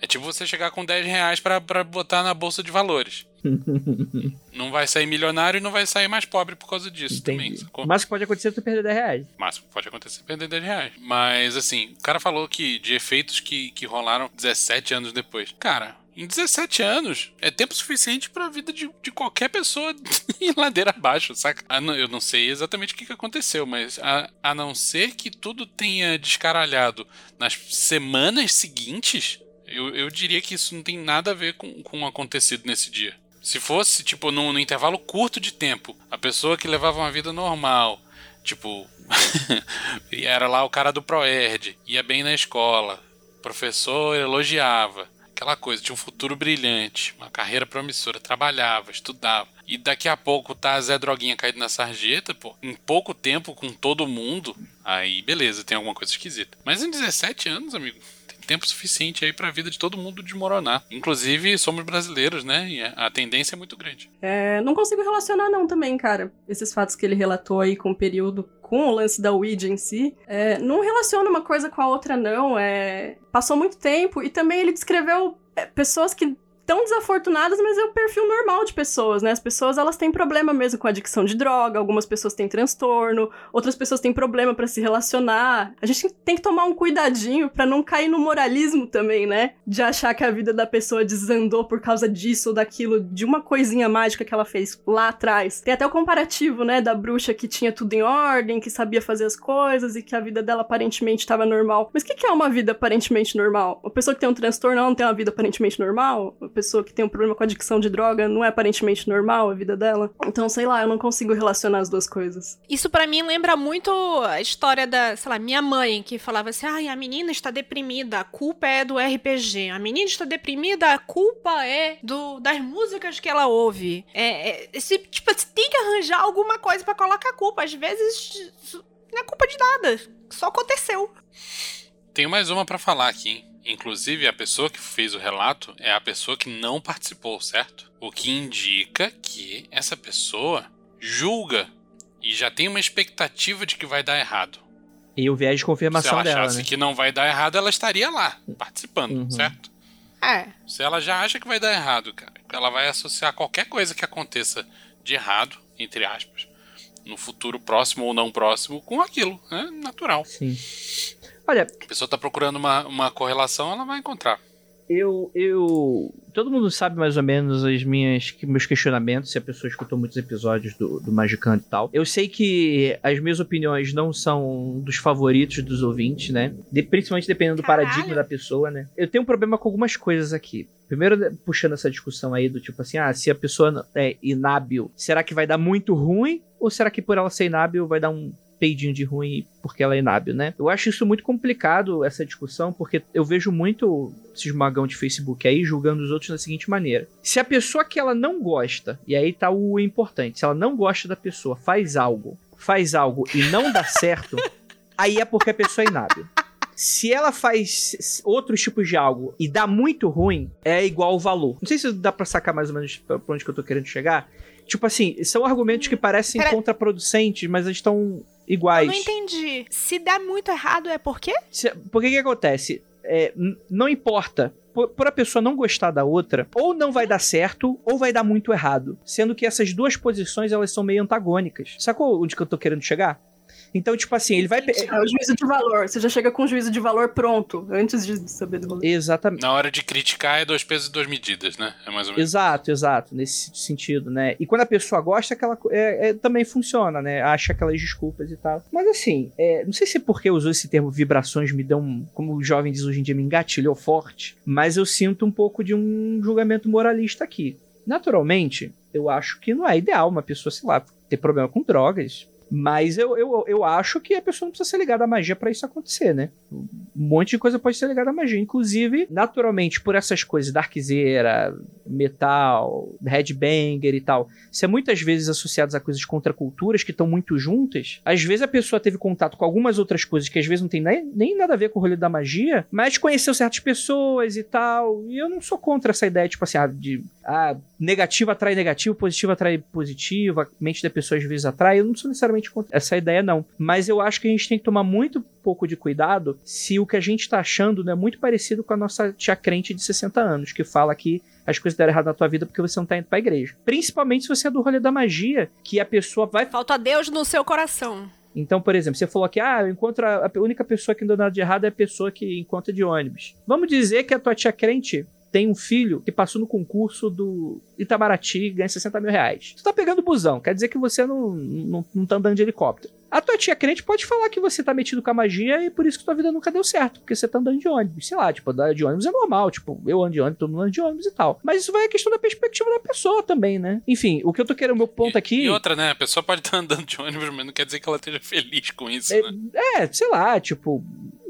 [SPEAKER 3] É tipo você chegar com 10 reais pra, pra botar na bolsa de valores. [laughs] não vai sair milionário e não vai sair mais pobre por causa disso também.
[SPEAKER 2] Entendi.
[SPEAKER 3] sacou?
[SPEAKER 2] Mas o que pode acontecer é tu perder 10 reais.
[SPEAKER 3] máximo que pode acontecer é perder 10 reais. Mas, assim, o cara falou que de efeitos que, que rolaram 17 anos depois. Cara, em 17 anos é tempo suficiente pra vida de, de qualquer pessoa [laughs] ir ladeira abaixo, saca? Ah, eu não sei exatamente o que, aconteceu, mas a, a não ser que tudo tenha descaralhado nas semanas seguintes, eu, eu diria que isso não tem nada a ver com, com o acontecido nesse dia. Se fosse, tipo, num, num intervalo curto de tempo, a pessoa que levava uma vida normal, tipo, [laughs] e era lá o cara do Proerd, ia bem na escola, professor elogiava, aquela coisa, tinha um futuro brilhante, uma carreira promissora, trabalhava, estudava. E daqui a pouco tá Zé Droguinha caído na sarjeta, pô, em pouco tempo com todo mundo, aí beleza, tem alguma coisa esquisita. Mas em 17 anos, amigo, tempo suficiente aí pra vida de todo mundo desmoronar. Inclusive, somos brasileiros, né? E a a tendência é muito grande.
[SPEAKER 5] É, não consigo relacionar não também, cara. Esses fatos que ele relatou aí com o período, com o lance da Ouija em si. É, não relaciona uma coisa com a outra, não. É, passou muito tempo e também ele descreveu é, pessoas que tão desafortunadas, mas é o perfil normal de pessoas, né? As pessoas, elas têm problema mesmo com adicção de droga, algumas pessoas têm transtorno, outras pessoas têm problema pra se relacionar. A gente tem que tomar um cuidadinho pra não cair no moralismo também, né? De achar que a vida da pessoa desandou por causa disso ou daquilo, de uma coisinha mágica que ela fez lá atrás. Tem até o comparativo, né, da bruxa que tinha tudo em ordem, que sabia fazer as coisas e que a vida dela aparentemente estava normal. Mas o que que é uma vida aparentemente normal? Uma pessoa que tem um transtorno não tem uma vida aparentemente normal? Pessoa que tem um problema com adicção de droga não é aparentemente normal a vida dela. Então, sei lá, eu não consigo relacionar as duas coisas.
[SPEAKER 4] Isso para mim lembra muito a história da, sei lá, minha mãe, que falava assim: ai, a menina está deprimida, a culpa é do RPG. A menina está deprimida, a culpa é do, das músicas que ela ouve. É, é esse, tipo, você tem que arranjar alguma coisa para colocar a culpa. Às vezes não é culpa de nada. Só aconteceu.
[SPEAKER 3] Tenho mais uma para falar aqui, hein? Inclusive, a pessoa que fez o relato é a pessoa que não participou, certo? O que indica que essa pessoa julga e já tem uma expectativa de que vai dar errado.
[SPEAKER 2] E o viés de confirmação dela. Se ela achasse
[SPEAKER 3] né? que não vai dar errado, ela estaria lá, participando, uhum. certo?
[SPEAKER 4] É.
[SPEAKER 3] Se ela já acha que vai dar errado, cara, ela vai associar qualquer coisa que aconteça de errado, entre aspas, no futuro próximo ou não próximo, com aquilo. É natural.
[SPEAKER 2] Sim. Olha.
[SPEAKER 3] A pessoa está procurando uma, uma correlação, ela vai encontrar.
[SPEAKER 2] Eu, eu. Todo mundo sabe mais ou menos as minhas, meus questionamentos, se a pessoa escutou muitos episódios do, do Magicando e tal. Eu sei que as minhas opiniões não são dos favoritos dos ouvintes, né? De, principalmente dependendo do Caralho. paradigma da pessoa, né? Eu tenho um problema com algumas coisas aqui. Primeiro, puxando essa discussão aí do tipo assim, ah, se a pessoa é inábil, será que vai dar muito ruim? Ou será que por ela ser inábil vai dar um peidinho de ruim porque ela é inábil, né? Eu acho isso muito complicado, essa discussão, porque eu vejo muito esses magão de Facebook aí julgando os outros da seguinte maneira. Se a pessoa que ela não gosta, e aí tá o importante, se ela não gosta da pessoa, faz algo, faz algo e não dá certo, [laughs] aí é porque a pessoa é inábil. Se ela faz outros tipos de algo e dá muito ruim, é igual o valor. Não sei se dá pra sacar mais ou menos pra onde que eu tô querendo chegar. Tipo assim, são argumentos que parecem Pera... contraproducentes, mas eles estão iguais.
[SPEAKER 4] Eu não entendi. Se der muito errado, é por quê?
[SPEAKER 2] Se, porque que acontece? É, não importa por, por, a pessoa não gostar da outra, ou não vai dar certo, ou vai dar muito errado. Sendo que essas duas posições, elas são meio antagônicas. Sacou onde que eu tô querendo chegar? Então, tipo assim, ele vai.
[SPEAKER 5] É o juízo de valor. Você já chega com o juízo de valor pronto, antes de saber do rolê.
[SPEAKER 2] Exatamente.
[SPEAKER 3] Na hora de criticar é dois pesos e duas medidas, né? É mais ou menos.
[SPEAKER 2] Exato, exato. Nesse sentido, né? E quando a pessoa gosta, aquela é, é, também funciona, né? Acha aquelas desculpas e tal. Mas assim, é, não sei se é porque usou esse termo vibrações me dão, como o jovem diz hoje em dia, me engatilhou forte. Mas eu sinto um pouco de um julgamento moralista aqui. Naturalmente, eu acho que não é ideal uma pessoa, sei lá, ter problema com drogas, mas eu, eu, eu acho que a pessoa não precisa ser ligada à magia para isso acontecer, né? Um monte de coisa pode ser ligada à magia. Inclusive, naturalmente, por essas coisas, Darkzeira, Metal, Headbanger e tal, ser muitas vezes associados a coisas contraculturas que estão muito juntas, às vezes a pessoa teve contato com algumas outras coisas que às vezes não tem nem, nem nada a ver com o rolê da magia, mas conheceu certas pessoas e tal. E eu não sou contra essa ideia, tipo assim, ah, de ah, negativo atrai negativo, positivo atrai positivo, a mente da pessoa às vezes atrai. Eu não sou necessariamente contra essa ideia, não. Mas eu acho que a gente tem que tomar muito pouco de cuidado se o que a gente está achando não é muito parecido com a nossa tia crente de 60 anos, que fala que as coisas deram errado na tua vida porque você não tá indo pra igreja. Principalmente se você é do rolê da magia, que a pessoa vai.
[SPEAKER 4] Falta Deus no seu coração.
[SPEAKER 2] Então, por exemplo, você falou que ah, eu encontro a, a única pessoa que não deu nada de errado é a pessoa que encontra de ônibus. Vamos dizer que a tua tia crente tem um filho que passou no concurso do Itamaraty e ganha 60 mil reais. Tu tá pegando busão, quer dizer que você não, não, não tá andando de helicóptero. A tua tia crente pode falar que você tá metido com a magia e por isso que tua vida nunca deu certo, porque você tá andando de ônibus. Sei lá, tipo, andar de ônibus é normal, tipo, eu ando de ônibus, todo mundo anda de ônibus e tal. Mas isso vai a questão da perspectiva da pessoa também, né? Enfim, o que eu tô querendo, meu ponto aqui.
[SPEAKER 3] E outra, né? A pessoa pode estar tá andando de ônibus, mas não quer dizer que ela esteja feliz com isso,
[SPEAKER 2] é,
[SPEAKER 3] né?
[SPEAKER 2] É, sei lá, tipo,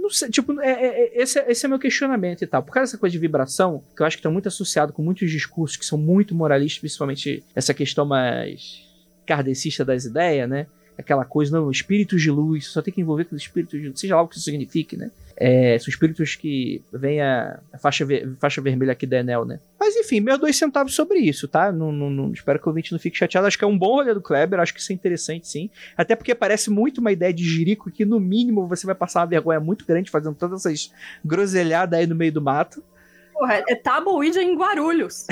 [SPEAKER 2] não sei, tipo, é, é, é, esse, é, esse é meu questionamento e tal. Por causa dessa coisa de vibração, que eu acho que tá muito associado com muitos discursos que são muito moralistas, principalmente essa questão mais kardecista das ideias, né? Aquela coisa, não, espíritos de luz, só tem que envolver com os espíritos de luz, seja lá o que isso signifique, né? É, são espíritos que vem a, a faixa, ver, faixa vermelha aqui da Enel, né? Mas enfim, meus dois centavos sobre isso, tá? Não, não, não, espero que o ouvinte não fique chateado. Acho que é um bom rolê do Kleber, acho que isso é interessante, sim. Até porque parece muito uma ideia de jirico que, no mínimo, você vai passar uma vergonha muito grande fazendo todas essas groselhadas aí no meio do mato.
[SPEAKER 5] Porra, é Tabuíde em Guarulhos.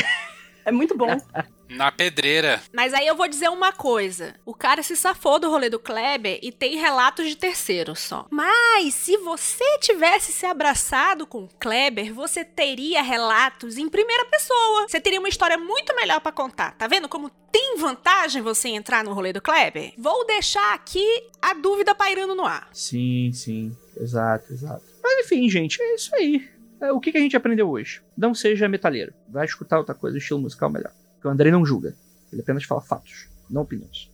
[SPEAKER 5] É muito bom. [laughs]
[SPEAKER 3] Na pedreira.
[SPEAKER 4] Mas aí eu vou dizer uma coisa. O cara se safou do rolê do Kleber e tem relatos de terceiros só. Mas se você tivesse se abraçado com o Kleber, você teria relatos em primeira pessoa. Você teria uma história muito melhor para contar. Tá vendo como tem vantagem você entrar no rolê do Kleber? Vou deixar aqui a dúvida pairando no ar.
[SPEAKER 2] Sim, sim. Exato, exato. Mas enfim, gente, é isso aí É, o que, que a gente aprendeu hoje? Não seja metaleiro. Vai escutar outra coisa, estilo musical melhor. Porque o Andrei não julga. Ele apenas fala fatos, não opiniões.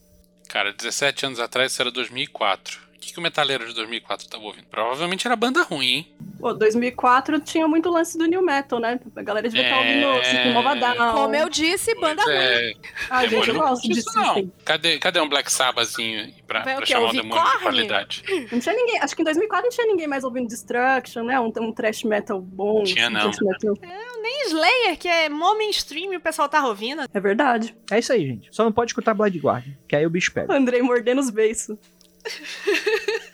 [SPEAKER 3] Cara, 17 anos atrás isso era 2004. O que, que o metaleiro de 2004 tava ouvindo? Provavelmente era banda ruim, hein?
[SPEAKER 5] Pô, 2004 tinha muito lance do new metal, né? A galera devia estar
[SPEAKER 3] É.
[SPEAKER 5] ouvindo System of a Down.
[SPEAKER 4] Como eu disse, banda
[SPEAKER 3] Pois
[SPEAKER 4] ruim.
[SPEAKER 3] é,
[SPEAKER 5] Ah, gente, eu gosto de
[SPEAKER 3] curte isso, não.
[SPEAKER 5] System.
[SPEAKER 3] Cadê, cadê um Black Sabbathzinho pra,
[SPEAKER 4] Vai o
[SPEAKER 3] pra
[SPEAKER 4] quê?
[SPEAKER 3] chamar um
[SPEAKER 4] Ouvir
[SPEAKER 3] demônio de qualidade?
[SPEAKER 5] Não tinha ninguém. Acho que em 2004 não tinha ninguém mais ouvindo Destruction, né? Um, um thrash metal bom.
[SPEAKER 3] Tinha
[SPEAKER 5] um
[SPEAKER 3] não.
[SPEAKER 5] metal.
[SPEAKER 4] Nem Slayer, que é mó mainstream e o pessoal tá ouvindo.
[SPEAKER 5] É verdade.
[SPEAKER 2] É isso aí, gente. Só não pode escutar Blood Guardian, que aí o bicho pega.
[SPEAKER 5] Andrei mordendo os beiços. [laughs]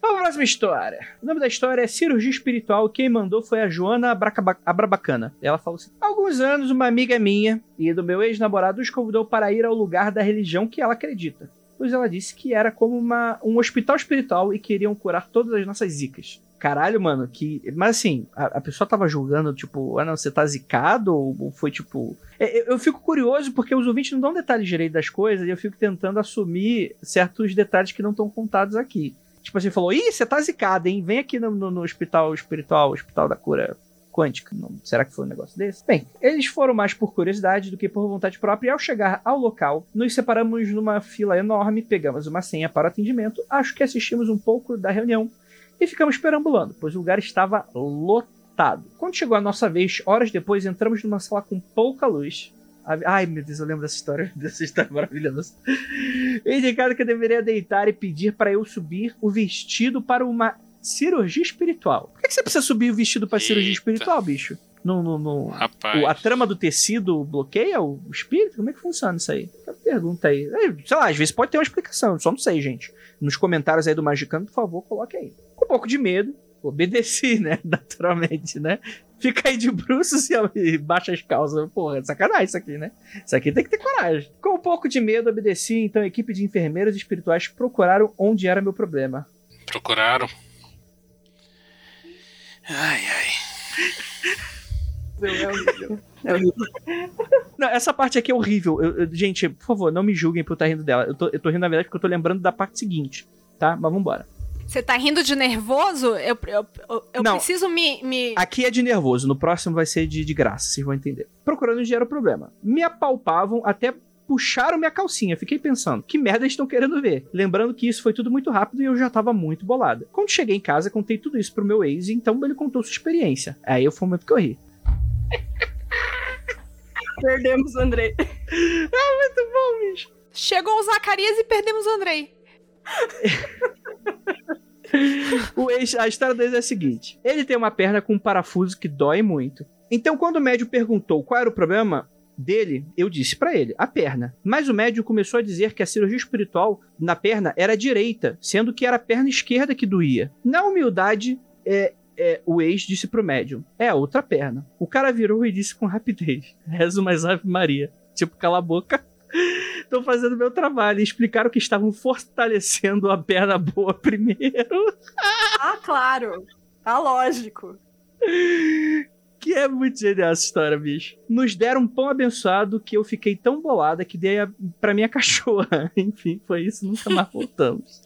[SPEAKER 2] Vamos pra próxima história. O nome da história é Cirurgia Espiritual. Quem mandou foi a Joana Abrabacana. Ela falou assim: Há alguns anos, uma amiga minha e do meu ex-namorado os convidou para ir ao lugar da religião que ela acredita. Pois ela disse que era como uma, um hospital espiritual e queriam curar todas as nossas zicas. Caralho, mano, que. Mas assim, a, a pessoa tava julgando, tipo, ah não, você tá zicado? Ou, foi tipo. É, Eu, eu fico curioso porque os ouvintes não dão detalhes direito das coisas e eu fico tentando assumir certos detalhes que não estão contados aqui. Tipo assim, falou: Ih, você tá zicado, hein? Vem aqui no, no- no hospital espiritual, hospital da cura quântica. Não, será que foi um negócio desse? Bem, eles foram mais por curiosidade do que por vontade própria e ao chegar ao local, nos separamos numa fila enorme, pegamos uma senha para atendimento, acho que assistimos um pouco da reunião e ficamos perambulando, pois o lugar estava lotado. Quando chegou a nossa vez, horas depois, entramos numa sala com pouca luz. Ai, meu Deus, eu lembro dessa história, [laughs] dessa história maravilhosa. Indicado que eu deveria deitar e pedir para eu subir o vestido para uma cirurgia espiritual. Por que, que você precisa subir o vestido para cirurgia espiritual, bicho? No, no, no- o- a trama do tecido bloqueia o espírito? Como é que funciona isso aí? Pergunta aí. É, Sei lá, às vezes pode ter uma explicação, só não sei, gente. Nos comentários aí do Magicano, por favor, coloque aí. Com um pouco de medo, obedeci, né? [laughs] Naturalmente, né? Fica aí de bruços e e baixa as calças. Porra, é sacanagem isso aqui, né? Isso aqui tem que ter coragem. Com um pouco de medo, obedeci, então a equipe de enfermeiros espirituais procuraram onde era meu problema.
[SPEAKER 3] Procuraram. Ai, ai.
[SPEAKER 5] É horrível.
[SPEAKER 2] Não, essa parte aqui é horrível. Eu- eu- gente, por favor, não me julguem por estar rindo dela. Eu tô, eu tô rindo, na verdade, porque eu tô lembrando da parte seguinte, tá? Mas vambora.
[SPEAKER 4] Você tá rindo de nervoso? Eu, eu, eu, eu
[SPEAKER 2] Não.
[SPEAKER 4] preciso me, me.
[SPEAKER 2] Aqui é de nervoso, no próximo vai ser de, de graça, vocês vão entender. Procurando era o problema. Me apalpavam até puxaram minha calcinha. Fiquei pensando, que merda eles estão querendo ver? Lembrando que isso foi tudo muito rápido e eu já tava muito bolada. Quando cheguei em casa, contei tudo isso pro meu ex, e então ele contou sua experiência. Aí foi o momento que eu ri. [laughs]
[SPEAKER 5] Perdemos o Andrei. [laughs]
[SPEAKER 4] Chegou o Zacarias e perdemos o Andrei. [laughs]
[SPEAKER 2] O ex, a história deles é a seguinte: ele tem uma perna com um parafuso que dói muito. Então, quando o médico perguntou qual era o problema dele, eu disse pra ele: a perna. Mas o médico começou a dizer que a cirurgia espiritual na perna era direita, sendo que era a perna esquerda que doía. Na humildade, é, é, o ex disse pro médium: é a outra perna. O cara virou e disse com rapidez: [laughs] reza mais Ave Maria. Tipo, cala a boca. [laughs] Tô fazendo meu trabalho. E explicaram que estavam fortalecendo a perna boa primeiro.
[SPEAKER 5] Ah, claro. Tá lógico. [laughs]
[SPEAKER 2] Que é muito genial essa história, bicho. Nos deram um pão abençoado que eu fiquei tão bolada que dei a, pra minha [laughs] cachorra. Enfim, foi isso, nunca mais voltamos.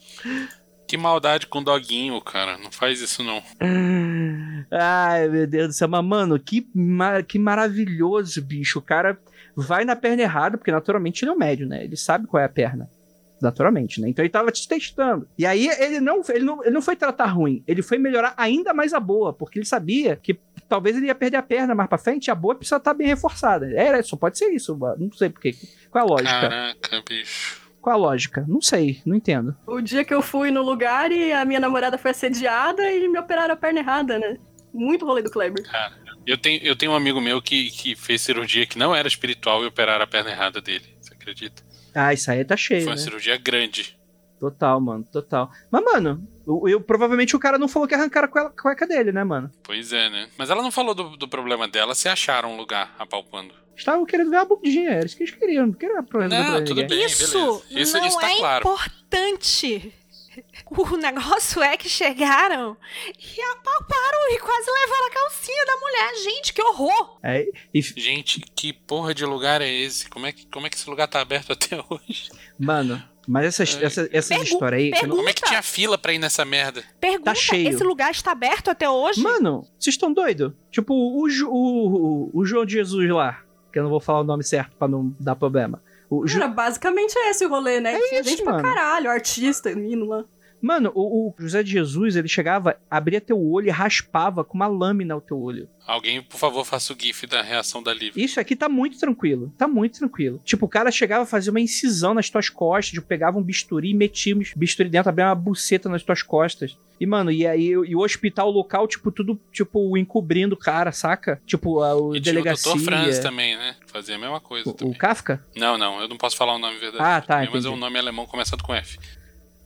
[SPEAKER 3] Que maldade com o doguinho, cara. Não faz isso, não.
[SPEAKER 2] Ai, meu Deus do céu. Mas, mano, que, ma- que maravilhoso, bicho. O cara vai na perna errada, porque naturalmente ele é um médio, né? Ele sabe qual é a perna. Naturalmente, né? Então ele tava te testando. E aí ele não, ele não, ele não foi tratar ruim, ele foi melhorar ainda mais a boa, porque ele sabia que talvez ele ia perder a perna mais pra frente a boa precisa estar bem reforçada. Era, só pode ser isso. Não sei porquê. Qual é a lógica?
[SPEAKER 3] Caraca, bicho.
[SPEAKER 2] Qual a lógica? Não sei, não entendo.
[SPEAKER 5] O dia que eu fui no lugar e a minha namorada foi assediada e me operaram a perna errada, né? Muito rolê do Kleber.
[SPEAKER 3] Eu tenho, eu tenho um amigo meu que, que fez cirurgia que não era espiritual e operaram a perna errada dele. Você acredita?
[SPEAKER 2] Ah, isso aí tá cheio,
[SPEAKER 3] Foi uma
[SPEAKER 2] né?
[SPEAKER 3] cirurgia grande.
[SPEAKER 2] Total, mano, total. Mas, mano, eu, eu- provavelmente o cara não falou que arrancaram a cueca- dele, né, mano?
[SPEAKER 3] Pois é, né? Mas ela não falou do, do problema dela se acharam um lugar apalpando.
[SPEAKER 2] Estavam querendo ver a bundinha, era isso que eles queriam, não queriam resolver
[SPEAKER 3] Não, tudo
[SPEAKER 2] ninguém.
[SPEAKER 3] bem.
[SPEAKER 4] Isso
[SPEAKER 3] beleza. Isso-
[SPEAKER 4] não
[SPEAKER 3] isso tá
[SPEAKER 4] é
[SPEAKER 3] claro.
[SPEAKER 4] importante. O negócio é que chegaram e apalparam e quase levaram a calcinha da mulher. Gente, que horror!
[SPEAKER 2] É, e,
[SPEAKER 3] Gente, que porra de lugar é esse? Como é que, como é que esse lugar tá aberto [laughs] até hoje?
[SPEAKER 2] mano, Mas essas,
[SPEAKER 3] É.
[SPEAKER 2] essa, essas
[SPEAKER 4] Pergu-
[SPEAKER 2] histórias aí. não-
[SPEAKER 3] Como é que tinha fila pra ir nessa merda?
[SPEAKER 4] Pergunta,
[SPEAKER 2] Tá cheio.
[SPEAKER 4] esse lugar está aberto até hoje?
[SPEAKER 2] Mano, vocês estão doidos? Tipo, o, o, o, o João de Jesus lá, que eu não vou falar o nome certo pra não dar problema. O Ju-
[SPEAKER 5] Era basicamente esse o rolê, né?
[SPEAKER 2] É
[SPEAKER 5] Tinha
[SPEAKER 2] isso,
[SPEAKER 5] gente
[SPEAKER 2] mano.
[SPEAKER 5] pra caralho, artista indo lá.
[SPEAKER 2] Mano, o, o José de Jesus, ele chegava, abria teu olho e raspava com uma lâmina o teu olho.
[SPEAKER 3] Alguém, por favor, faça o gif da reação da Liv.
[SPEAKER 2] Isso aqui tá muito tranquilo. Tá muito tranquilo. Tipo, o cara chegava a fazer uma incisão nas tuas costas, tipo, pegava um bisturi e metia um bisturi dentro, abria uma buceta nas tuas costas. E, mano, e aí e o hospital local, tipo, tudo, tipo, encobrindo o cara, saca? Tipo, a o
[SPEAKER 3] E tinha o
[SPEAKER 2] delegacia.
[SPEAKER 3] Dr. Franz também, né? Fazia a mesma coisa
[SPEAKER 2] o,
[SPEAKER 3] também.
[SPEAKER 2] o Kafka?
[SPEAKER 3] Não, não, eu não posso falar o nome verdadeiro.
[SPEAKER 2] Ah, tá,
[SPEAKER 3] também, Mas é um nome alemão começado com F.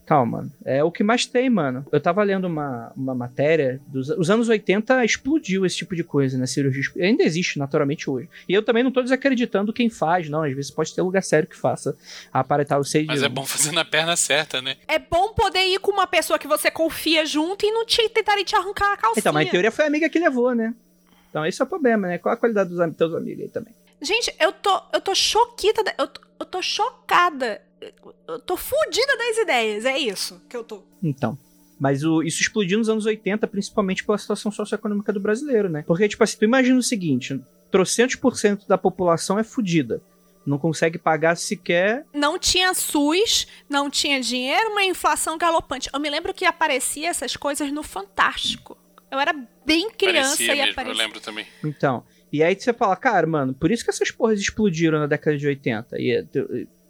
[SPEAKER 2] Calma, mano. É o que mais tem, mano. Eu tava lendo uma, uma matéria dos os anos 80 explodiu esse tipo de coisa, né? Cirurgia ainda existe naturalmente hoje. E eu também não tô desacreditando quem faz, não. Às vezes pode ter lugar sério que faça a aparelhar o seio
[SPEAKER 3] Mas é bom fazer na perna certa, né?
[SPEAKER 4] É bom poder ir com uma pessoa que você confia junto e não te tentarem te arrancar a calcinha.
[SPEAKER 2] Então, mas em teoria foi a amiga que levou, né? Então esse é o problema, né? Qual a qualidade dos teus amigos aí também?
[SPEAKER 4] Gente, eu tô, eu tô choquita, eu tô, eu tô chocada. Eu tô fudida das ideias, é isso que eu tô.
[SPEAKER 2] Então. Mas o- isso explodiu nos anos 80, principalmente pela situação socioeconômica do brasileiro, né? Porque, tipo assim, tu imagina o seguinte: trocentos por cento da população é fudida. Não consegue pagar sequer
[SPEAKER 4] Não tinha SUS, não tinha dinheiro, uma inflação galopante. Eu me lembro que aparecia essas coisas no Fantástico. Eu era bem criança
[SPEAKER 3] Parecia
[SPEAKER 4] e
[SPEAKER 3] mesmo, eu
[SPEAKER 4] aparecia.
[SPEAKER 3] lembro também.
[SPEAKER 2] Então, e aí você fala, cara, mano, por isso que essas porras explodiram na década de 80 e,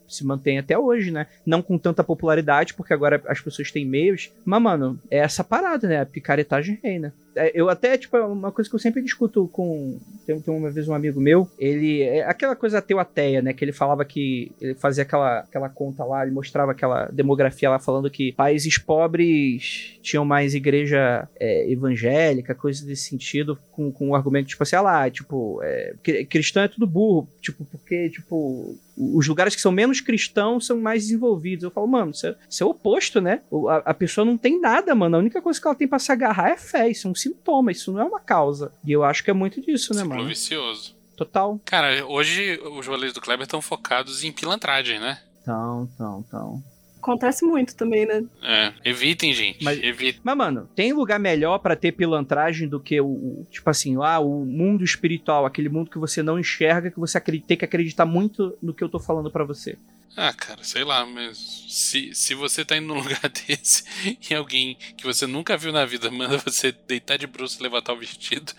[SPEAKER 2] se mantém até hoje, né? Não com tanta popularidade, porque agora as pessoas têm meios. Mas, mano, é essa parada, né? A picaretagem reina. É, Eu até, tipo, é uma coisa que eu sempre discuto com. Tem, tem uma vez um amigo meu, ele. É aquela coisa ateu ateia, né? Que ele falava que. Ele fazia aquela, aquela conta lá, ele mostrava aquela demografia lá falando que países pobres tinham mais igreja é, evangélica, coisa desse sentido, com, com o argumento, tipo assim, ah lá, tipo, é, cri- cristão é tudo burro, tipo, porque, tipo, os lugares que são menos cristãos são mais desenvolvidos. Eu falo, mano, isso é, isso é o oposto, né? A, a pessoa não tem nada, mano. A única coisa que ela tem pra se agarrar é fé. Isso é um sintoma, isso não é uma causa. E eu acho que é muito disso, né,
[SPEAKER 3] Ciclo
[SPEAKER 2] mano?
[SPEAKER 3] vicioso.
[SPEAKER 2] Total.
[SPEAKER 3] Cara, hoje os rolês do Kleber estão focados em pilantragem, né?
[SPEAKER 2] Então, então, então.
[SPEAKER 5] Acontece muito também, né?
[SPEAKER 3] É, evitem, gente.
[SPEAKER 2] Mas-
[SPEAKER 3] Evitem.
[SPEAKER 2] Mas, mano, tem lugar melhor pra ter pilantragem do que o, o- tipo assim, lá, o mundo espiritual, aquele mundo que você não enxerga, que você acredita, tem que acreditar muito no que eu tô falando pra você.
[SPEAKER 3] Ah, cara, sei lá, mas se, se você tá indo num [laughs] lugar desse e alguém que você nunca viu na vida manda você deitar de bruços e levantar o vestido,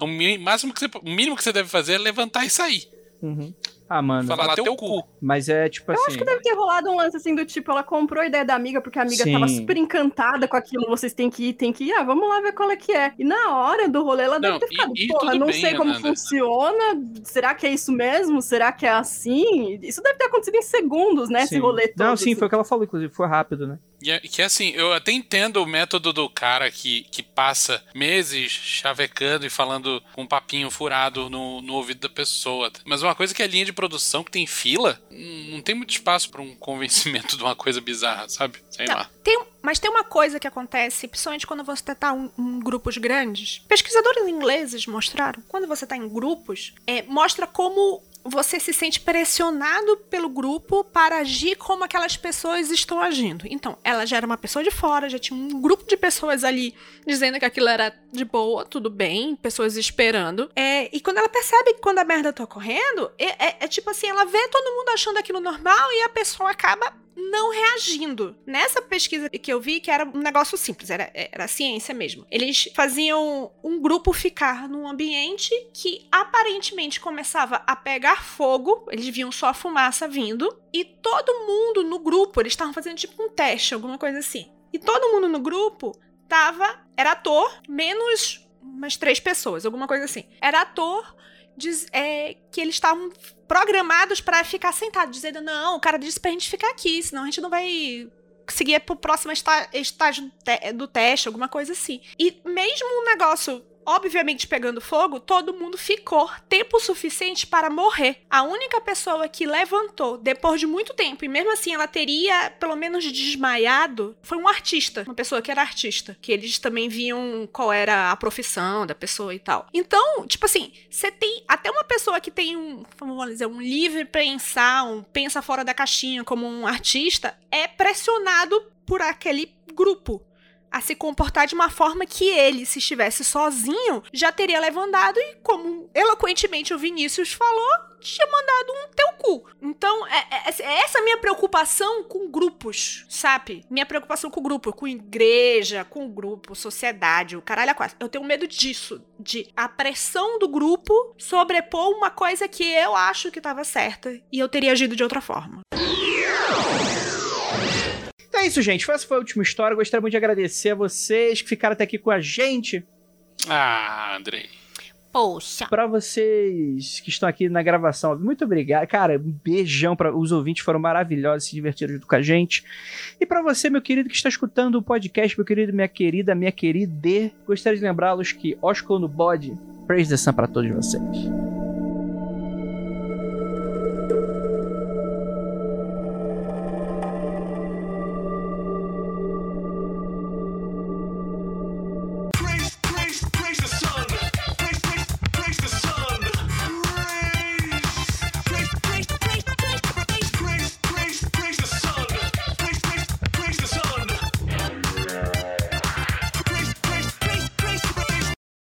[SPEAKER 3] o máximo que você, o mínimo que você deve fazer é levantar e sair.
[SPEAKER 2] Uhum. Ah, mano,
[SPEAKER 3] Falar teu cu.
[SPEAKER 2] mas é tipo assim.
[SPEAKER 5] Acho que deve ter rolado um lance assim do tipo, ela comprou a ideia da amiga porque a amiga
[SPEAKER 2] Sim.
[SPEAKER 5] tava super encantada com aquilo, vocês têm que ir, tem que ir, ah, vamos lá ver qual é que é. E na hora do rolê ela deve
[SPEAKER 3] Não,
[SPEAKER 5] ter ficado,
[SPEAKER 3] e- e
[SPEAKER 5] porra, não
[SPEAKER 3] bem,
[SPEAKER 5] sei como
[SPEAKER 3] Ananda.
[SPEAKER 5] funciona, será que é isso mesmo? Será que é assim? Isso deve ter acontecido em segundos, né, esse
[SPEAKER 2] sim.
[SPEAKER 5] rolê todo.
[SPEAKER 2] Não, sim,
[SPEAKER 5] assim.
[SPEAKER 2] foi o que ela falou, inclusive, foi rápido, né?
[SPEAKER 3] E é- que assim, eu até entendo o método do cara que, que passa meses chavecando e falando com um papinho furado no, no ouvido da pessoa. Mas uma coisa que é linha de produção, que tem fila, não tem muito espaço pra um [laughs] convencimento de uma coisa bizarra, sabe? Sei
[SPEAKER 4] Não,
[SPEAKER 3] lá.
[SPEAKER 4] tem, mas tem uma coisa que acontece, principalmente quando você está em em grupos grandes. Pesquisadores ingleses mostraram, quando você está em grupos, é, mostra como você se sente pressionado pelo grupo para agir como aquelas pessoas estão agindo. Então, ela já era uma pessoa de fora, já tinha um grupo de pessoas ali dizendo que aquilo era de boa, tudo bem, pessoas esperando. É, e quando ela percebe que quando a merda tá ocorrendo, é, é- é tipo assim, ela vê todo mundo achando aquilo normal e a pessoa acaba não reagindo. Nessa pesquisa que eu vi, que era um negócio simples, era, era ciência mesmo. Eles faziam um grupo ficar num ambiente que aparentemente começava a pegar fogo, eles viam só a fumaça vindo, e todo mundo no grupo, eles estavam fazendo tipo um teste, alguma coisa assim. E todo mundo no grupo tava. Era ator, menos umas três pessoas, alguma coisa assim. Era ator diz- é, que eles estavam programados pra ficar sentados, dizendo: não, o cara disse pra gente ficar aqui, senão a gente não vai seguir pro próximo estágio do teste, alguma coisa assim. E mesmo um negócio obviamente pegando fogo, todo mundo ficou tempo suficiente para morrer. A única pessoa que levantou depois de muito tempo, e mesmo assim ela teria pelo menos desmaiado, foi um artista, uma pessoa que era artista, que eles também viam qual era a profissão da pessoa e tal. Então, tipo assim, você tem até uma pessoa que tem um, vamos dizer, um livre pensar, um pensa fora da caixinha como um artista, é pressionado por aquele grupo a se comportar de uma forma que ele, se estivesse sozinho, já teria levantado e, como eloquentemente o Vinícius falou, tinha mandado um teu cu. Então, é, é, é essa minha preocupação com grupos, sabe? Minha preocupação com grupo, com igreja, com grupo, sociedade, o caralho a quase. Eu tenho medo disso, de a pressão do grupo sobrepor uma coisa que eu acho que estava certa e eu teria agido de outra forma.
[SPEAKER 2] Então é isso, gente. Essa foi a última história. Gostaria muito de agradecer a vocês que ficaram até aqui com a gente.
[SPEAKER 3] Ah, Andrei.
[SPEAKER 1] Poxa.
[SPEAKER 2] Para vocês que estão aqui na gravação, muito obrigado. Cara, um beijão para os ouvintes, foram maravilhosos, se divertiram junto com a gente. E para você, meu querido que está escutando o podcast, meu querido, minha querida, minha querida, gostaria de lembrá-los que Oscar no bode, praise the sun para todos vocês.